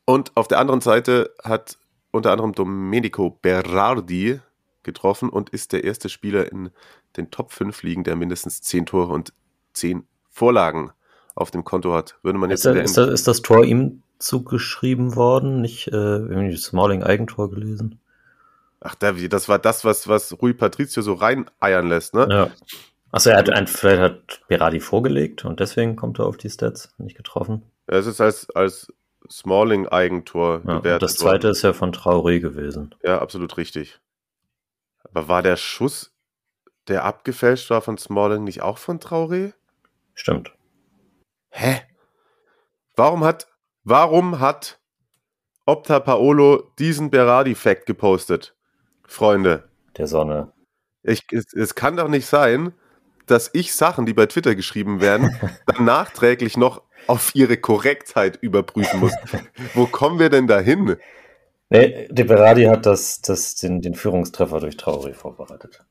Und auf der anderen Seite hat unter anderem Domenico Berardi getroffen und ist der erste Spieler in den Top 5 Ligen, der mindestens 10 Tore und 10 Vorlagen auf dem Konto hat. Würde man jetzt ist, ist, das, ist das Tor ihm zugeschrieben worden? Nicht äh, Smalling Eigentor gelesen? Ach, das war das, was, was Rui Patricio so reineiern lässt, ne? Ja. Achso, er hat ein, vielleicht hat Berardi vorgelegt und deswegen kommt er auf die Stats, nicht getroffen. Es ist als, als Smalling-Eigentor ja, gewertet. Das zweite worden. ist ja von Traoré gewesen. Ja, absolut richtig. Aber war der Schuss, der abgefälscht war von Smalling, nicht auch von Traoré? Stimmt. Hä? Warum hat, warum hat Opta Paolo diesen Berardi-Fact gepostet? Freunde. Der Sonne. Ich, es, es kann doch nicht sein, dass ich Sachen, die bei Twitter geschrieben werden, dann nachträglich noch auf ihre Korrektheit überprüfen muss. Wo kommen wir denn da hin? Nee, De Berardi hat das, das, den, den Führungstreffer durch Trauri vorbereitet.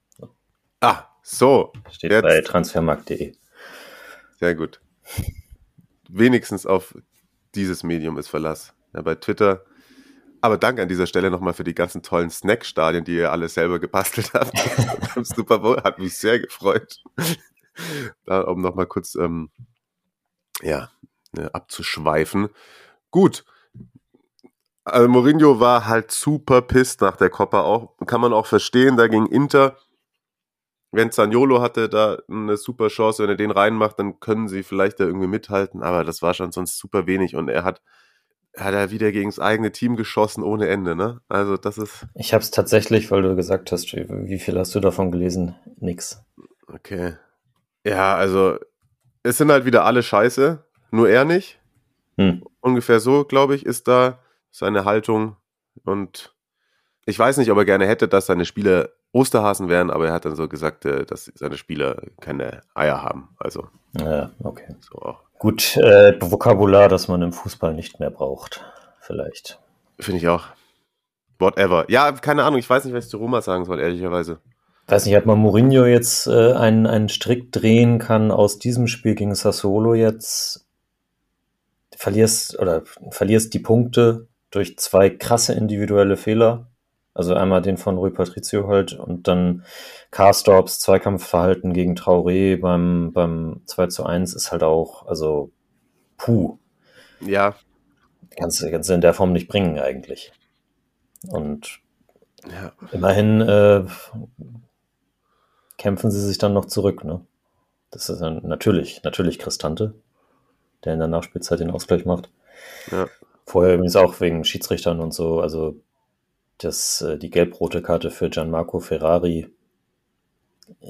Ah, so. Steht Jetzt. bei transfermarkt.de. Sehr gut. Wenigstens auf dieses Medium ist Verlass. Ja, bei Twitter aber danke an dieser Stelle nochmal für die ganzen tollen Snackstadien, die ihr alle selber gebastelt habt. Am Super Bowl hat mich sehr gefreut. da, um nochmal kurz ähm, ja, ne, abzuschweifen. Gut. Also Mourinho war halt super pisst nach der Coppa auch. Kann man auch verstehen, da ging Inter. Wenn Zaniolo hatte da eine super Chance, wenn er den reinmacht, dann können sie vielleicht da irgendwie mithalten, aber das war schon sonst super wenig und er hat hat er wieder gegen das eigene Team geschossen ohne Ende, ne? Also das ist. Ich habe es tatsächlich, weil du gesagt hast, wie viel hast du davon gelesen? Nix. Okay. Ja, also es sind halt wieder alle Scheiße, nur er nicht. Hm. Ungefähr so, glaube ich, ist da seine Haltung. Und ich weiß nicht, ob er gerne hätte, dass seine Spieler Osterhasen wären, aber er hat dann so gesagt, äh, dass seine Spieler keine Eier haben. Also. Ja, okay. So auch. Gut, äh, Vokabular, das man im Fußball nicht mehr braucht, vielleicht. Finde ich auch. Whatever. Ja, keine Ahnung, ich weiß nicht, was ich zu Roma sagen soll, ehrlicherweise. Weiß nicht, ob man Mourinho jetzt äh, einen, einen Strick drehen kann aus diesem Spiel gegen Sassolo jetzt. Verlierst oder verlierst die Punkte durch zwei krasse individuelle Fehler also einmal den von Rui Patricio halt und dann Carstorps Zweikampfverhalten gegen Traoré beim, beim 2 zu 1 ist halt auch, also puh. Ja. Kannst, du in der Form nicht bringen eigentlich. Und ja. immerhin äh, kämpfen sie sich dann noch zurück, ne? Das ist dann natürlich, natürlich Cristante, der in der Nachspielzeit den Ausgleich macht. Ja. Vorher übrigens auch wegen Schiedsrichtern und so, also das, äh, die gelb-rote Karte für Gianmarco Ferrari,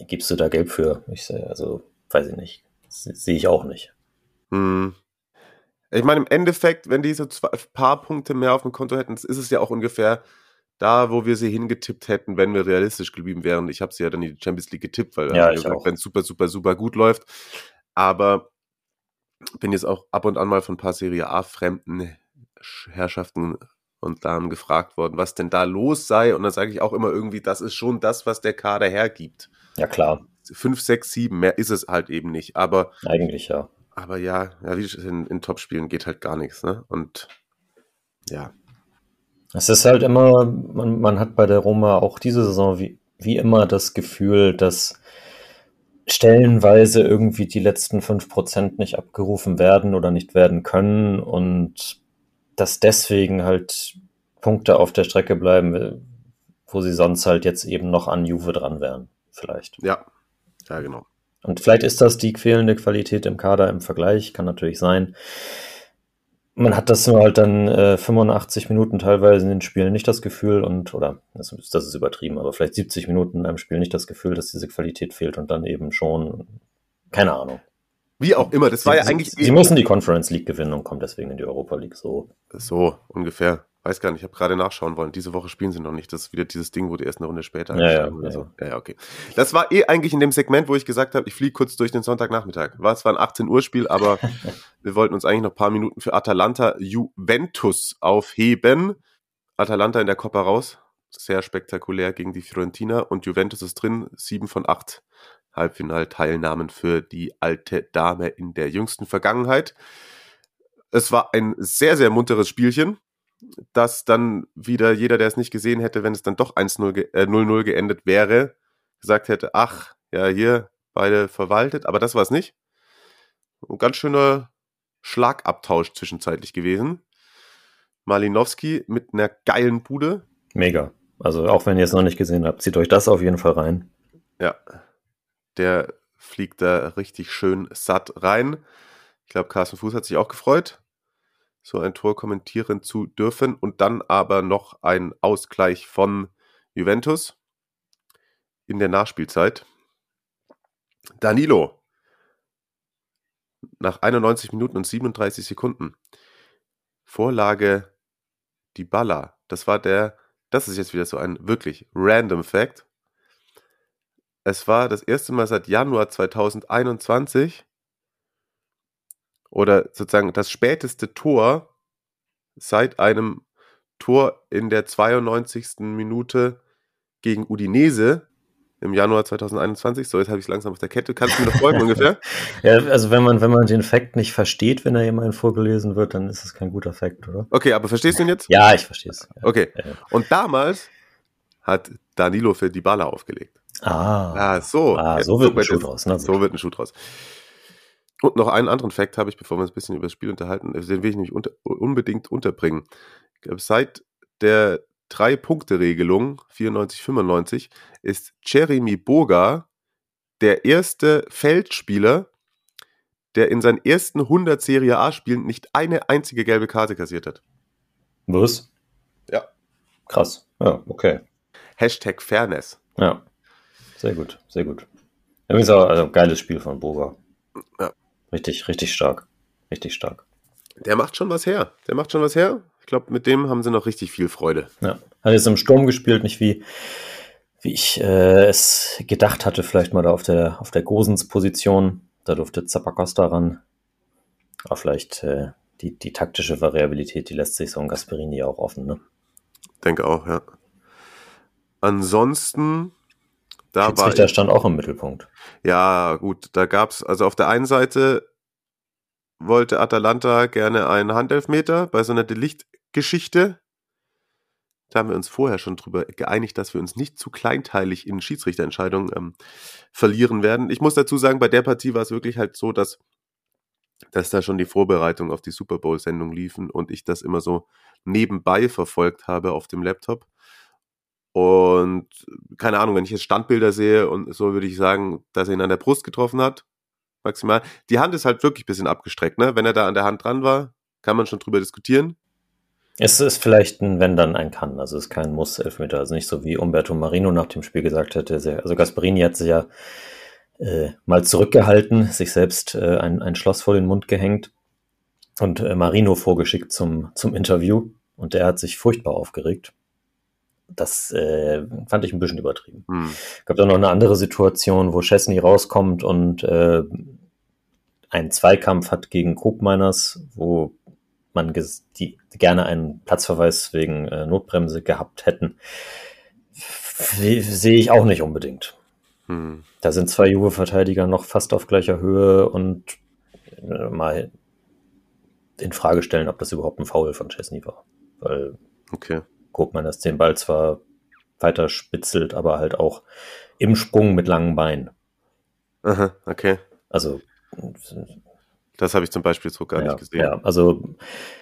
gibst du da gelb für? Ich also, weiß ich nicht. Sehe ich auch nicht. Hm. Ich meine, im Endeffekt, wenn die so ein paar Punkte mehr auf dem Konto hätten, ist es ja auch ungefähr da, wo wir sie hingetippt hätten, wenn wir realistisch geblieben wären. Ich habe sie ja dann in die Champions League getippt, weil ja, wenn es super, super, super gut läuft. Aber bin jetzt auch ab und an mal von ein paar Serie A-fremden Herrschaften und dann gefragt worden, was denn da los sei. Und dann sage ich auch immer irgendwie, das ist schon das, was der Kader hergibt. Ja, klar. Fünf, sechs, sieben, mehr ist es halt eben nicht. Aber eigentlich ja. Aber ja, ja wie in, in Topspielen geht halt gar nichts, ne? Und ja. Es ist halt immer, man, man hat bei der Roma auch diese Saison wie, wie immer das Gefühl, dass stellenweise irgendwie die letzten fünf Prozent nicht abgerufen werden oder nicht werden können und dass deswegen halt Punkte auf der Strecke bleiben. wo sie sonst halt jetzt eben noch an Juve dran wären, vielleicht. Ja, ja, genau. Und vielleicht ist das die fehlende Qualität im Kader im Vergleich, kann natürlich sein. Man hat das nur halt dann äh, 85 Minuten teilweise in den Spielen nicht das Gefühl und, oder das, das ist übertrieben, aber vielleicht 70 Minuten in einem Spiel nicht das Gefühl, dass diese Qualität fehlt und dann eben schon, keine Ahnung. Wie auch immer, das war sie, ja eigentlich. Sie, sie müssen die Conference League gewinnen und kommen deswegen in die Europa League so. So, ungefähr. Weiß gar nicht, ich habe gerade nachschauen wollen. Diese Woche spielen sie noch nicht. Das ist wieder dieses Ding, wo die erst eine Runde später ja, ja, oder ja, so. Ja, ja, okay. Das war eh eigentlich in dem Segment, wo ich gesagt habe, ich fliege kurz durch den Sonntagnachmittag. War zwar ein 18 Uhr Spiel, aber wir wollten uns eigentlich noch ein paar Minuten für Atalanta Juventus aufheben. Atalanta in der Coppa raus. Sehr spektakulär gegen die Fiorentina und Juventus ist drin. Sieben von acht Halbfinalteilnahmen für die alte Dame in der jüngsten Vergangenheit. Es war ein sehr, sehr munteres Spielchen dass dann wieder jeder, der es nicht gesehen hätte, wenn es dann doch 1-0 ge äh, 0-0 geendet wäre, gesagt hätte, ach, ja, hier beide verwaltet, aber das war es nicht. Ein ganz schöner Schlagabtausch zwischenzeitlich gewesen. Malinowski mit einer geilen Bude. Mega. Also auch wenn ihr es noch nicht gesehen habt, zieht euch das auf jeden Fall rein. Ja, der fliegt da richtig schön satt rein. Ich glaube, Carsten Fuß hat sich auch gefreut so ein Tor kommentieren zu dürfen. Und dann aber noch ein Ausgleich von Juventus in der Nachspielzeit. Danilo nach 91 Minuten und 37 Sekunden. Vorlage die Baller. Das war der, das ist jetzt wieder so ein wirklich random Fact. Es war das erste Mal seit Januar 2021, oder sozusagen das späteste Tor seit einem Tor in der 92. Minute gegen Udinese im Januar 2021. So, jetzt habe ich es langsam auf der Kette. Kannst du mir noch folgen ungefähr? Ja, also wenn man, wenn man den Fakt nicht versteht, wenn er jemandem vorgelesen wird, dann ist es kein guter Fakt, oder? Okay, aber verstehst du ihn jetzt? Ja, ich verstehe es. Ja. Okay. Und damals hat Danilo für die Baller aufgelegt. Ah. Ja, so. Ah, so wird ein Schuh draus. Ne? So wird ein Schuh draus. Und noch einen anderen Fakt habe ich, bevor wir uns ein bisschen über das Spiel unterhalten, den will ich nämlich unter, unbedingt unterbringen. Seit der Drei-Punkte-Regelung 94-95 ist Jeremy Boga der erste Feldspieler, der in seinen ersten 100 Serie A-Spielen nicht eine einzige gelbe Karte kassiert hat. Was? Ja. Krass. Ja, okay. Hashtag Fairness. Ja. Sehr gut, sehr gut. Übrigens auch also, geiles Spiel von Boga. Ja. Richtig, richtig stark. Richtig stark. Der macht schon was her. Der macht schon was her. Ich glaube, mit dem haben sie noch richtig viel Freude. Ja. Hat jetzt im Sturm gespielt, nicht wie, wie ich äh, es gedacht hatte, vielleicht mal da auf der, auf der Gosens-Position. Da durfte Zappacosta ran. Aber vielleicht äh, die, die taktische Variabilität, die lässt sich so ein Gasperini auch offen, ne? Denke auch, ja. Ansonsten da war ich, stand auch im Mittelpunkt. Ja, gut, da gab es, also auf der einen Seite wollte Atalanta gerne einen Handelfmeter bei so einer Delicht-Geschichte. Da haben wir uns vorher schon drüber geeinigt, dass wir uns nicht zu kleinteilig in Schiedsrichterentscheidungen ähm, verlieren werden. Ich muss dazu sagen, bei der Partie war es wirklich halt so, dass, dass da schon die Vorbereitungen auf die Super Bowl-Sendung liefen und ich das immer so nebenbei verfolgt habe auf dem Laptop. Und keine Ahnung, wenn ich jetzt Standbilder sehe und so würde ich sagen, dass er ihn an der Brust getroffen hat, maximal. Die Hand ist halt wirklich ein bisschen abgestreckt, ne? Wenn er da an der Hand dran war, kann man schon drüber diskutieren. Es ist vielleicht ein Wenn dann ein Kann, also es ist kein Muss-Elfmeter, also nicht so wie Umberto Marino nach dem Spiel gesagt hätte. Also Gasperini hat sich ja äh, mal zurückgehalten, sich selbst äh, ein, ein Schloss vor den Mund gehängt und äh, Marino vorgeschickt zum, zum Interview und der hat sich furchtbar aufgeregt das äh, fand ich ein bisschen übertrieben. Hm. Gab da noch eine andere Situation, wo Chesney rauskommt und äh, einen Zweikampf hat gegen Koopmeiners, wo man die gerne einen Platzverweis wegen äh, Notbremse gehabt hätten. Sehe ich auch nicht unbedingt. Hm. Da sind zwei Juve-Verteidiger noch fast auf gleicher Höhe und äh, mal in Frage stellen, ob das überhaupt ein Foul von Chesney war. Weil okay guckt man, dass den Ball zwar weiter spitzelt, aber halt auch im Sprung mit langen Beinen. Aha, okay. Also Das habe ich zum Beispiel so gar ja, nicht gesehen. Ja, also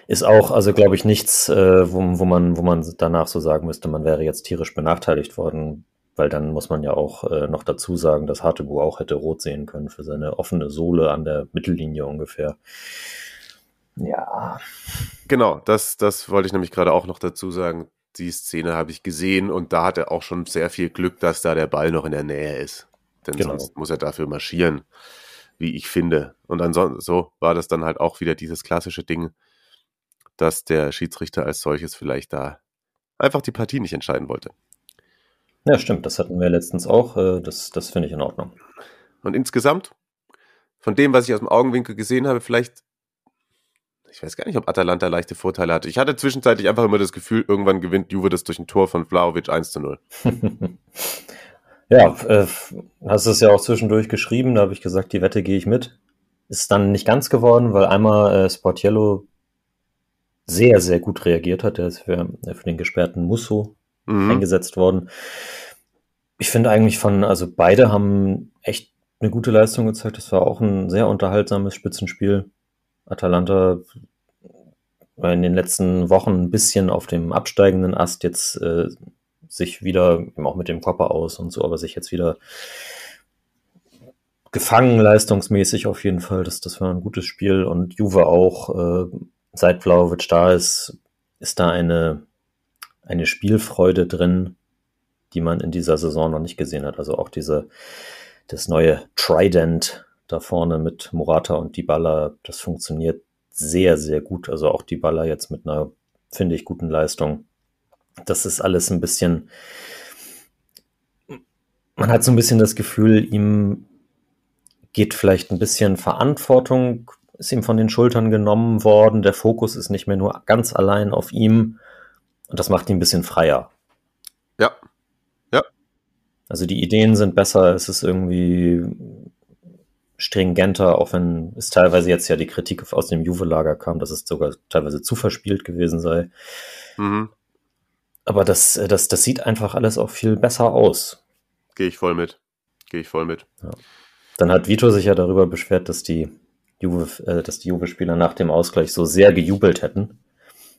ist auch, also glaube ich, nichts, äh, wo, wo, man, wo man danach so sagen müsste, man wäre jetzt tierisch benachteiligt worden, weil dann muss man ja auch äh, noch dazu sagen, dass Hartegu auch hätte rot sehen können für seine offene Sohle an der Mittellinie ungefähr. Ja. Genau, das, das wollte ich nämlich gerade auch noch dazu sagen. Die Szene habe ich gesehen und da hat er auch schon sehr viel Glück, dass da der Ball noch in der Nähe ist. Denn genau. sonst muss er dafür marschieren wie ich finde. Und ansonsten so war das dann halt auch wieder dieses klassische Ding, dass der Schiedsrichter als solches vielleicht da einfach die Partie nicht entscheiden wollte. Ja, stimmt, das hatten wir letztens auch. Äh, das, das finde ich in Ordnung. Und insgesamt, von dem, was ich aus dem Augenwinkel gesehen habe, vielleicht, ich weiß gar nicht, ob Atalanta leichte Vorteile hatte. Ich hatte zwischenzeitlich einfach immer das Gefühl, irgendwann gewinnt Juve das durch ein Tor von Vlaovic 1 zu 0. Ja, äh, hast es ja auch zwischendurch geschrieben, da habe ich gesagt, die Wette gehe ich mit. Ist dann nicht ganz geworden, weil einmal äh, Sportiello sehr, sehr gut reagiert hat. Der ist für, äh, für den gesperrten Musso mhm. eingesetzt worden. Ich finde eigentlich von, also beide haben echt eine gute Leistung gezeigt. Das war auch ein sehr unterhaltsames Spitzenspiel. Atalanta war in den letzten Wochen ein bisschen auf dem absteigenden Ast. Jetzt äh, sich wieder, auch mit dem Kopper aus und so, aber sich jetzt wieder gefangen leistungsmäßig auf jeden Fall. Das, das war ein gutes Spiel und Juve auch, äh, seit Vlaovic da ist, ist da eine, eine Spielfreude drin, die man in dieser Saison noch nicht gesehen hat. Also auch diese, das neue Trident da vorne mit Morata und Dybala, das funktioniert sehr, sehr gut. Also auch Dybala jetzt mit einer, finde ich, guten Leistung das ist alles ein bisschen, man hat so ein bisschen das Gefühl, ihm geht vielleicht ein bisschen Verantwortung, ist ihm von den Schultern genommen worden, der Fokus ist nicht mehr nur ganz allein auf ihm und das macht ihn ein bisschen freier. Ja, ja. Also die Ideen sind besser, es ist irgendwie stringenter, auch wenn es teilweise jetzt ja die Kritik aus dem Juve-Lager kam, dass es sogar teilweise zu verspielt gewesen sei. Mhm. Aber das, das, das sieht einfach alles auch viel besser aus. Gehe ich voll mit. Gehe ich voll mit. Ja. Dann hat Vito sich ja darüber beschwert, dass die Juve, äh, dass die Juve-Spieler nach dem Ausgleich so sehr gejubelt hätten.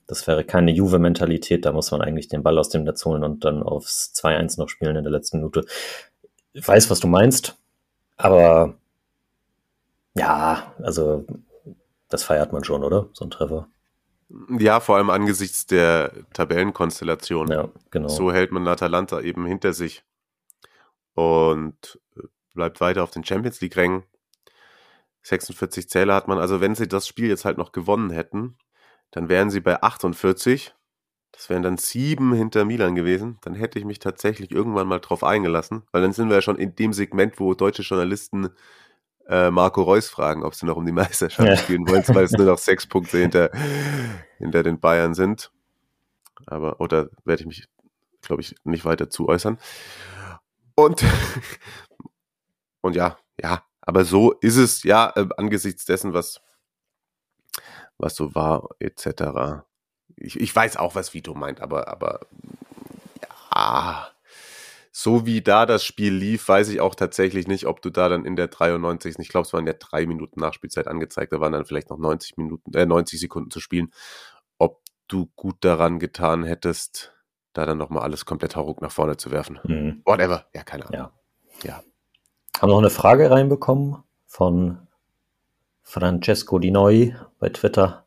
Das wäre keine Juve-Mentalität, da muss man eigentlich den Ball aus dem Netz holen und dann aufs 2-1 noch spielen in der letzten Minute. Ich weiß, was du meinst, aber ja, also das feiert man schon, oder? So ein Treffer. Ja, vor allem angesichts der Tabellenkonstellation. Ja, genau. So hält man Atalanta eben hinter sich und äh, bleibt weiter auf den Champions League-Rängen. 46 Zähler hat man. Also wenn sie das Spiel jetzt halt noch gewonnen hätten, dann wären sie bei 48. Das wären dann sieben hinter Milan gewesen. Dann hätte ich mich tatsächlich irgendwann mal drauf eingelassen, weil dann sind wir ja schon in dem Segment, wo deutsche Journalisten äh, Marco Reus fragen, ob sie noch um die Meisterschaft ja. spielen wollen, weil es nur noch sechs Punkte hinter, hinter den Bayern sind. Aber, oder werde ich mich, glaube ich, nicht weiter zu äußern. Und, und ja, ja, aber so ist es, ja, äh, angesichts dessen, was, was so war, etc. Ich, ich weiß auch, was Vito meint, aber, aber, ja, so wie da das Spiel lief, weiß ich auch tatsächlich nicht, ob du da dann in der 93. Ich glaube, es waren ja drei Minuten Nachspielzeit angezeigt, da waren dann vielleicht noch 90 Minuten, äh, 90 Sekunden zu spielen, ob du gut daran getan hättest, da dann nochmal alles komplett hauruck nach vorne zu werfen. Mhm. Whatever. Ja, keine Ahnung. Ja. ja. Haben noch eine Frage reinbekommen von Francesco Di Noi bei Twitter.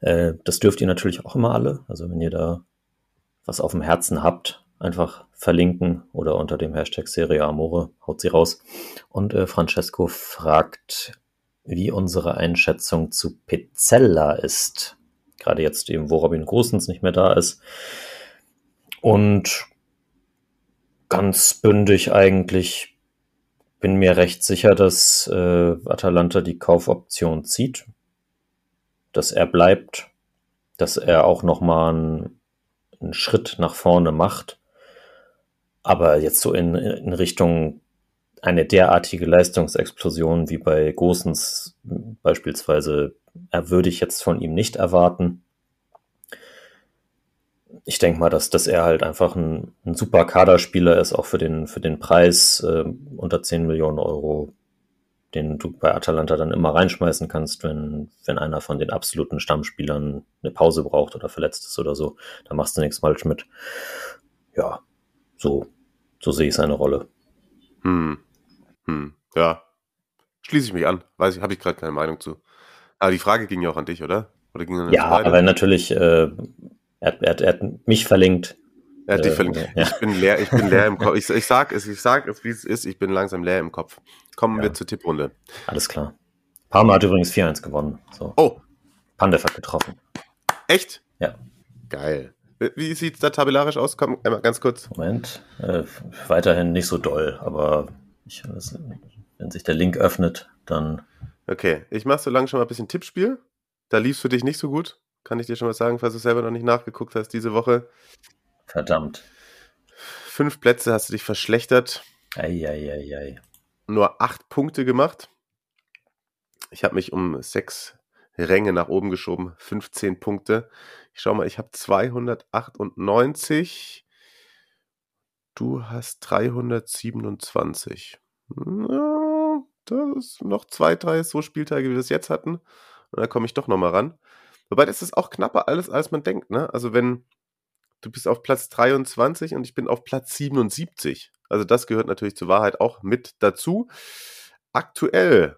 Äh, das dürft ihr natürlich auch immer alle. Also wenn ihr da was auf dem Herzen habt, einfach verlinken oder unter dem Hashtag Serie Amore haut sie raus. Und äh, Francesco fragt, wie unsere Einschätzung zu Pizzella ist. Gerade jetzt eben, wo Robin Großens nicht mehr da ist. Und ganz bündig eigentlich bin mir recht sicher, dass äh, Atalanta die Kaufoption zieht, dass er bleibt, dass er auch nochmal einen, einen Schritt nach vorne macht aber jetzt so in, in Richtung eine derartige Leistungsexplosion wie bei Gosens beispielsweise äh, würde ich jetzt von ihm nicht erwarten. Ich denke mal, dass, dass er halt einfach ein, ein super Kaderspieler ist, auch für den, für den Preis äh, unter 10 Millionen Euro. den du bei Atalanta dann immer reinschmeißen kannst, wenn, wenn einer von den absoluten Stammspielern eine Pause braucht oder verletzt ist oder so. Da machst du nichts falsch mit. Ja, so, so sehe ich seine Rolle. Hm. Hm. Ja. Schließe ich mich an. Weiß ich, habe ich gerade keine Meinung zu. Aber die Frage ging ja auch an dich, oder? Oder ging an ja, aber natürlich, äh, er, er, er hat mich verlinkt. Er hat dich äh, verlinkt. Ja. Ich bin leer, ich bin leer im Kopf. Ich, ich sag es, ich sag es, wie es ist. Ich bin langsam leer im Kopf. Kommen ja. wir zur Tipprunde. Alles klar. Parma hat übrigens 4-1 gewonnen. So. Oh. Pandev hat getroffen. Echt? Ja. Geil. Wie sieht es da tabellarisch aus? Komm, einmal ganz kurz. Moment. Äh, weiterhin nicht so doll, aber ich, wenn sich der Link öffnet, dann. Okay, ich mache so lange schon mal ein bisschen Tippspiel. Da lief es für dich nicht so gut. Kann ich dir schon mal sagen, falls du selber noch nicht nachgeguckt hast diese Woche. Verdammt. Fünf Plätze hast du dich verschlechtert. Eieiei. Nur acht Punkte gemacht. Ich habe mich um sechs Ränge nach oben geschoben. 15 Punkte. Ich schau mal, ich habe 298. Du hast 327. Ja, das ist noch zwei, drei so Spieltage, wie wir das jetzt hatten. Und da komme ich doch nochmal ran. Wobei das ist auch knapper alles, als man denkt. Ne? Also wenn du bist auf Platz 23 und ich bin auf Platz 77. Also das gehört natürlich zur Wahrheit auch mit dazu. Aktuell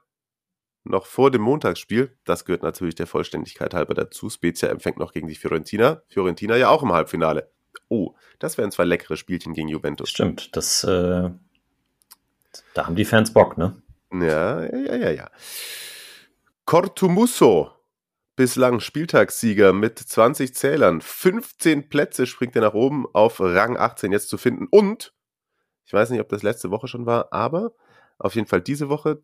noch vor dem Montagsspiel, das gehört natürlich der Vollständigkeit halber dazu. Spezia empfängt noch gegen die Fiorentina. Fiorentina ja auch im Halbfinale. Oh, das wären zwei leckere Spielchen gegen Juventus. Stimmt, das, äh, da haben die Fans Bock, ne? Ja, ja, ja, ja. Cortumusso, bislang Spieltagssieger mit 20 Zählern. 15 Plätze springt er nach oben auf Rang 18 jetzt zu finden. Und, ich weiß nicht, ob das letzte Woche schon war, aber auf jeden Fall diese Woche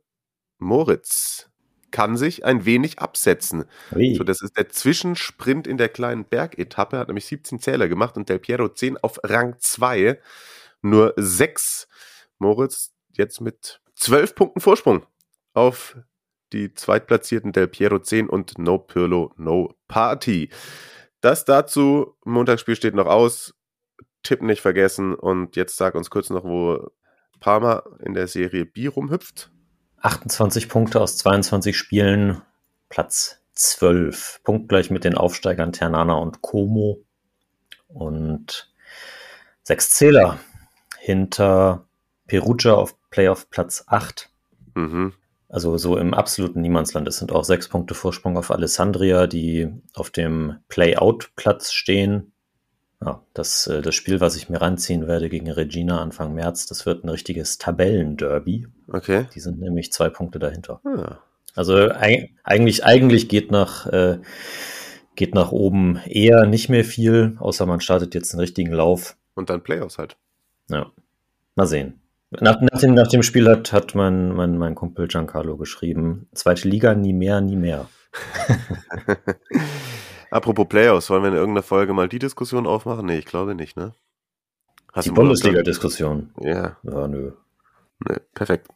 Moritz kann sich ein wenig absetzen. So, das ist der Zwischensprint in der kleinen Bergetappe, hat nämlich 17 Zähler gemacht und Del Piero 10 auf Rang 2. Nur 6. Moritz jetzt mit 12 Punkten Vorsprung auf die zweitplatzierten Del Piero 10 und No Pirlo, No Party. Das dazu, Montagsspiel steht noch aus. Tipp nicht vergessen und jetzt sag uns kurz noch, wo Parma in der Serie B rumhüpft. 28 Punkte aus 22 Spielen, Platz 12. Punktgleich mit den Aufsteigern Ternana und Como. Und sechs Zähler hinter Perugia auf Playoff Platz 8. Mhm. Also so im absoluten Niemandsland. Es sind auch sechs Punkte Vorsprung auf Alessandria, die auf dem Play-Out-Platz stehen. Ja, das, äh, das Spiel, was ich mir ranziehen werde gegen Regina Anfang März, das wird ein richtiges Tabellenderby. Okay. Die sind nämlich zwei Punkte dahinter. Ah. Also eigentlich, eigentlich geht nach, äh, geht nach oben eher nicht mehr viel, außer man startet jetzt einen richtigen Lauf. Und dann Playoffs halt. Ja. Mal sehen. Nach, nach, dem, nach dem Spiel hat, hat mein, mein, mein Kumpel Giancarlo geschrieben, zweite Liga nie mehr, nie mehr. Apropos Playoffs, wollen wir in irgendeiner Folge mal die Diskussion aufmachen? Nee, ich glaube nicht, ne? Hast die Bundesliga-Diskussion? Ja. Ja, nö. Nee, perfekt.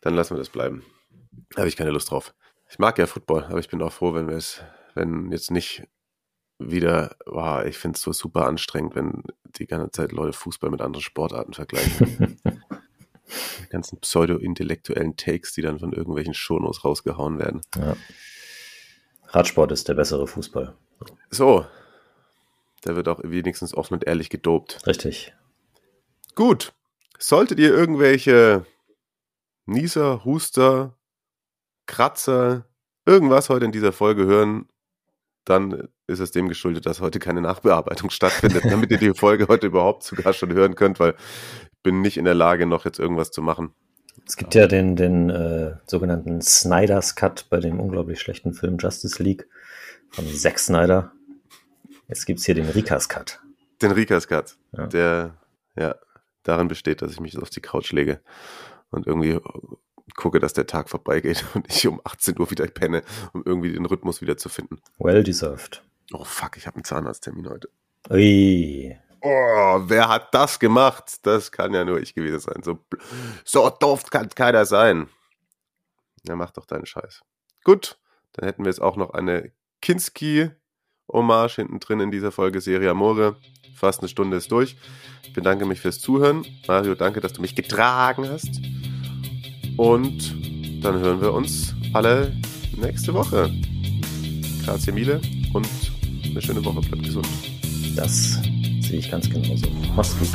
Dann lassen wir das bleiben. Habe ich keine Lust drauf. Ich mag ja Football, aber ich bin auch froh, wenn wir es, wenn jetzt nicht wieder, wow, ich finde es so super anstrengend, wenn die ganze Zeit Leute Fußball mit anderen Sportarten vergleichen. die ganzen pseudo-intellektuellen Takes, die dann von irgendwelchen Shownos rausgehauen werden. Ja. Radsport ist der bessere Fußball. So. Der wird auch wenigstens offen und ehrlich gedopt. Richtig. Gut. Solltet ihr irgendwelche Nieser, Huster, Kratzer, irgendwas heute in dieser Folge hören, dann ist es dem geschuldet, dass heute keine Nachbearbeitung stattfindet, damit ihr die Folge heute überhaupt sogar schon hören könnt, weil ich bin nicht in der Lage, noch jetzt irgendwas zu machen. Es gibt ja den, den äh, sogenannten Snyder's Cut bei dem unglaublich schlechten Film Justice League von Zack Snyder. Jetzt gibt es hier den Rikas Cut. Den Rikas Cut, ja. der ja darin besteht, dass ich mich auf die Couch lege und irgendwie gucke, dass der Tag vorbeigeht und ich um 18 Uhr wieder penne, um irgendwie den Rhythmus wieder zu finden. Well deserved. Oh fuck, ich habe einen Zahnarzttermin heute. Ui. Oh, wer hat das gemacht? Das kann ja nur ich gewesen sein. So, so doof kann keiner sein. Ja, mach doch deinen Scheiß. Gut, dann hätten wir jetzt auch noch eine Kinski-Hommage hinten drin in dieser Folge Serie Amore. Fast eine Stunde ist durch. Ich bedanke mich fürs Zuhören. Mario, danke, dass du mich getragen hast. Und dann hören wir uns alle nächste Woche. Grazie Miele und eine schöne Woche. Bleibt gesund. Das sehe ich ganz genauso. Mach's gut.